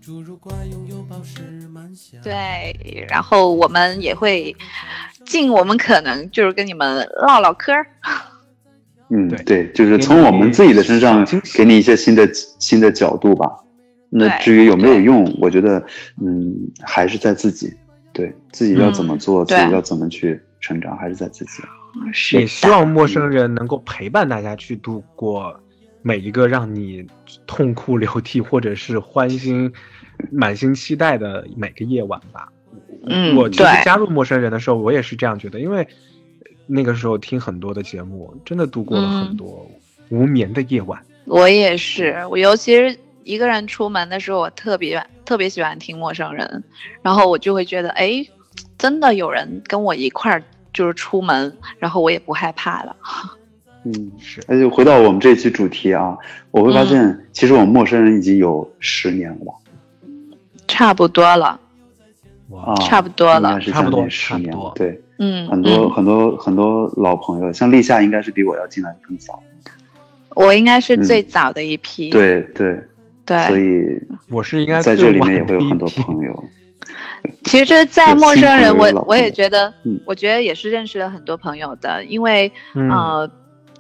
侏儒怪拥有宝石满箱。对，然后我们也会尽我们可能，就是跟你们唠唠嗑。嗯，对，就是从我们自己的身上给你一些新的新的角度吧。那至于有没有用，我觉得，嗯，还是在自己，对自己要怎么做，自己要怎么去成长，还是在自己。也希望陌生人能够陪伴大家去度过每一个让你痛哭流涕或者是欢欣满心期待的每个夜晚吧。嗯，我其实加入陌生人的时候，我也是这样觉得，因为那个时候听很多的节目，真的度过了很多无眠的夜晚。我也是，我尤其是。一个人出门的时候，我特别特别喜欢听陌生人，然后我就会觉得，哎，真的有人跟我一块儿就是出门，然后我也不害怕了。嗯，是。那就回到我们这期主题啊，我会发现，其实我们陌生人已经有十年了吧？差不多了。啊，差不多了，差不多十年。对，嗯，很多很多很多老朋友，像立夏应该是比我要进来更早。我应该是最早的一批。对对。对，所以我是应该在这里面也会有很多朋友。其实，在陌生人，我我也觉得，我觉得也是认识了很多朋友的，因为呃，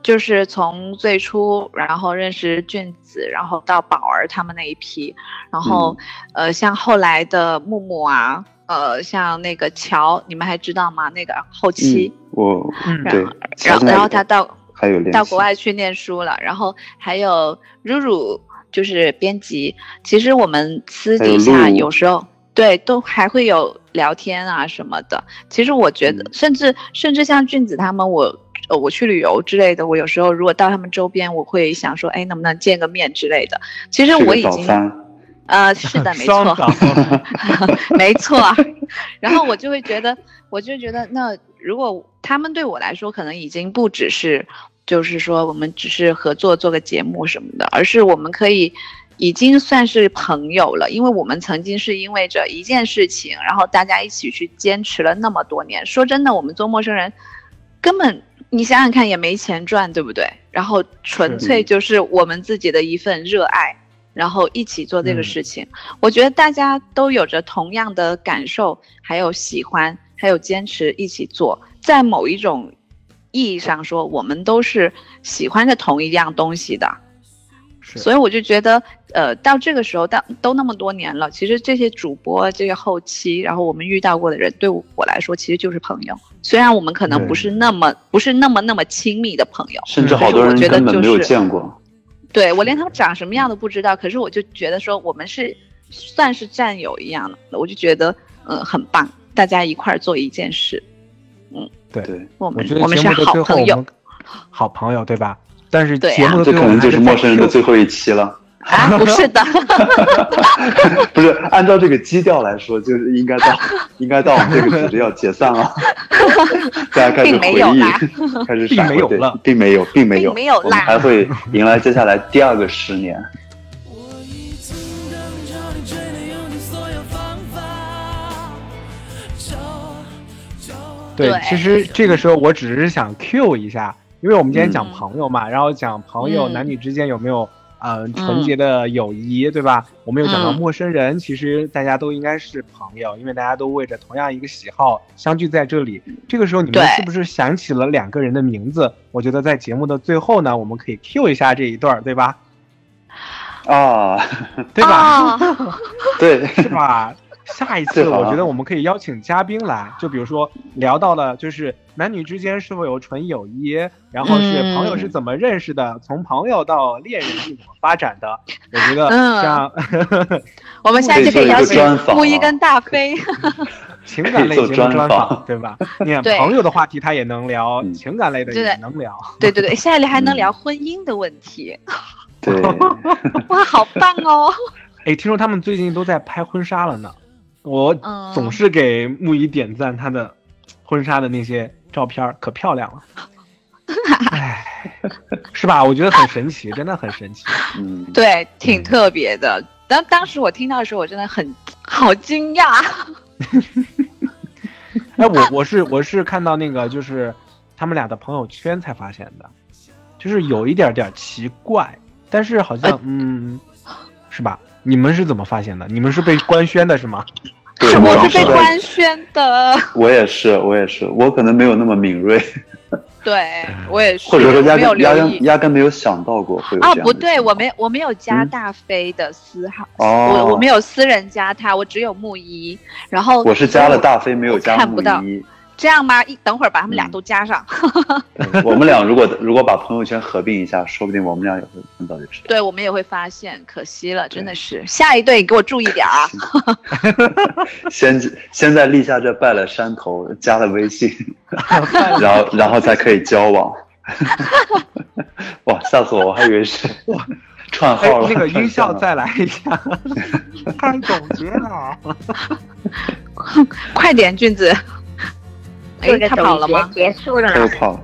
就是从最初，然后认识俊子，然后到宝儿他们那一批，然后呃，像后来的木木啊，呃，像那个乔，你们还知道吗？那个后期，我对，然后然后他到还有到国外去念书了，然后还有露露。就是编辑，其实我们私底下有时候对都还会有聊天啊什么的。其实我觉得，甚至甚至像俊子他们，我呃我去旅游之类的，我有时候如果到他们周边，我会想说，哎，能不能见个面之类的。其实我已经，呃，是的，没错，没错。然后我就会觉得，我就觉得，那如果他们对我来说，可能已经不只是。就是说，我们只是合作做个节目什么的，而是我们可以已经算是朋友了，因为我们曾经是因为着一件事情，然后大家一起去坚持了那么多年。说真的，我们做陌生人，根本你想想看也没钱赚，对不对？然后纯粹就是我们自己的一份热爱，然后一起做这个事情。我觉得大家都有着同样的感受，还有喜欢，还有坚持一起做，在某一种。意义上说，我们都是喜欢着同一样东西的，所以我就觉得，呃，到这个时候，到都那么多年了，其实这些主播，这些后期，然后我们遇到过的人，对我来说，其实就是朋友。虽然我们可能不是那么不是那么那么亲密的朋友，甚至好多人根本没有见过。对我连他们长什么样都不知道，可是我就觉得说，我们是算是战友一样的，我就觉得，嗯，很棒，大家一块儿做一件事。嗯对，我们我们是 好朋友，好朋友对吧？但是节目这可能就是陌生人的最后一期了。啊，不是的，不是按照这个基调来说，就是应该到 应该到我们这个组织要解散了。大家开始回忆，开始并没有了，并没有，并没有，没有我们还会迎来接下来第二个十年。对，其实这个时候我只是想 Q 一下，因为我们今天讲朋友嘛，然后讲朋友男女之间有没有呃纯洁的友谊，对吧？我们又讲到陌生人，其实大家都应该是朋友，因为大家都为着同样一个喜好相聚在这里。这个时候你们是不是想起了两个人的名字？我觉得在节目的最后呢，我们可以 Q 一下这一段，对吧？啊，对吧？对，是吧？下一次我觉得我们可以邀请嘉宾来，就比如说聊到了就是男女之间是否有纯友谊，然后是朋友是怎么认识的，从朋友到恋人是怎么发展的。我觉得像 我们下一次可以邀请木一跟大飞，情感类型的专访，对吧？你看朋友的话题他也能聊，情感类的也能聊。对对对，下一里还能聊婚姻的问题。对，哇，好棒哦！哎，听说他们最近都在拍婚纱了呢。我总是给木易点赞，她的婚纱的那些照片可漂亮了，哎，是吧？我觉得很神奇，真的很神奇。嗯，对，挺特别的。当当时我听到的时候，我真的很好惊讶。哎，我我是我是看到那个就是他们俩的朋友圈才发现的，就是有一点点奇怪，但是好像嗯，是吧？你们是怎么发现的？你们是被官宣的是吗？我是被官宣的。我也是，我也是，我可能没有那么敏锐。对我也是，或者说压根压根压根没有想到过会有啊，不对，我没我没有加大飞的私号，我我没有私人加他，我只有木一，然后我是加了大飞，没有加木一。这样吧？一等会儿把他们俩都加上。我们俩如果如果把朋友圈合并一下，说不定我们俩也会很早就知道。对，我们也会发现，可惜了，真的是。下一对，给我注意点啊！先先在立夏这拜了山头，加了微信，然后然后才可以交往。哇，吓死我！我还以为是哇串号了。那个 音效再来一下，太总结了。快点，俊子。哎，他跑了吗？结束了。都跑。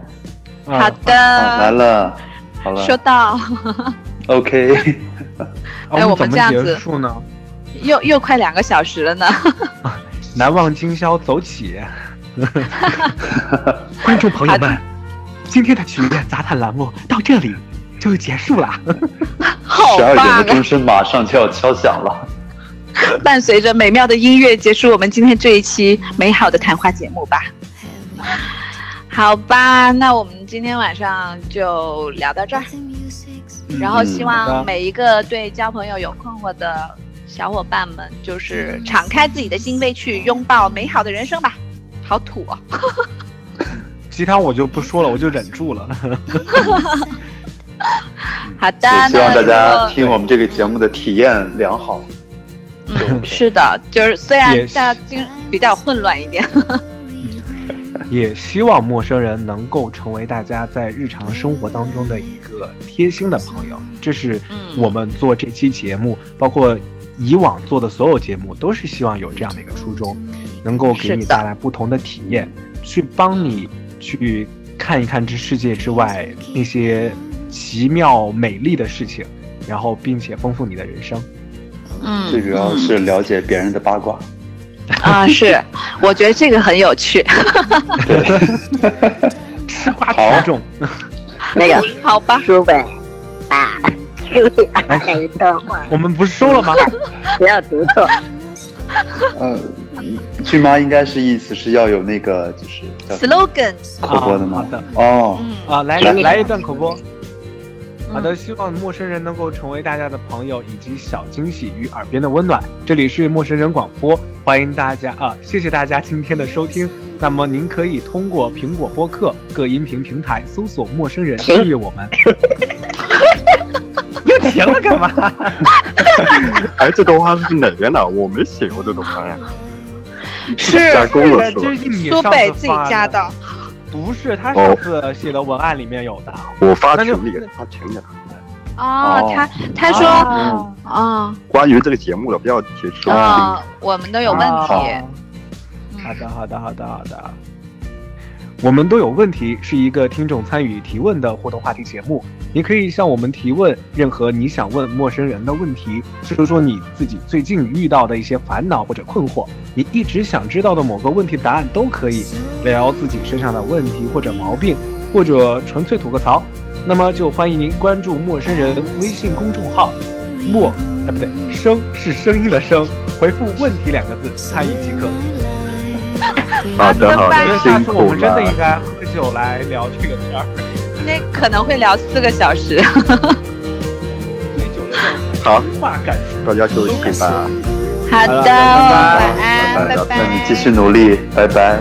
好的。来了，好了。收到。OK。哎，我们这样子。结束呢？又又快两个小时了呢。难忘今宵，走起。观众朋友们，今天的曲苑杂谈栏目到这里就结束了。十二点的钟声马上就要敲响了。伴随着美妙的音乐，结束我们今天这一期美好的谈话节目吧。好吧，那我们今天晚上就聊到这儿。然后希望每一个对交朋友有困惑的小伙伴们，就是敞开自己的心扉，去拥抱美好的人生吧。好土啊！其他我就不说了，我就忍住了。好的，希望大家听我们这个节目的体验良好。嗯，是的，就是虽然大家经比较混乱一点。也希望陌生人能够成为大家在日常生活当中的一个贴心的朋友，这是我们做这期节目，包括以往做的所有节目，都是希望有这样的一个初衷，能够给你带来不同的体验，去帮你去看一看这世界之外那些奇妙美丽的事情，然后并且丰富你的人生。嗯，最主要是了解别人的八卦。啊，是，我觉得这个很有趣。吃瓜群众，那个好吧，书本啊，书本一段话，我们不是说了吗？不要读错。呃，俊妈应该是意思是要有那个就是 slogan 口播的吗？好的，哦，啊，来来来一段口播。好的，希望陌生人能够成为大家的朋友，以及小惊喜与耳边的温暖。这里是陌生人广播，欢迎大家啊！谢谢大家今天的收听。那么您可以通过苹果播客各音频平台搜索“陌生人”订阅我们。又停了干嘛？哎，这段话是哪边的？我没写过这段话呀。是加工了是吧？苏北自己加的。不是，他上次写的文案里面有的。我发群里了，发群里了。哦，他他说，啊，关于这个节目的标题是啊，我们都有问题。好的，好的，好的，好的。我们都有问题是一个听众参与提问的互动话题节目，你可以向我们提问任何你想问陌生人的问题，说说你自己最近遇到的一些烦恼或者困惑，你一直想知道的某个问题答案都可以，聊自己身上的问题或者毛病，或者纯粹吐个槽，那么就欢迎您关注陌生人微信公众号，陌哎不对，声是声音的声，回复问题两个字参与即可。好的好的，下次我们真的应该喝酒来聊这个天儿，那可能会聊四个小时。好，大家休息吧。好的，晚安，拜拜。那你继续努力，拜拜。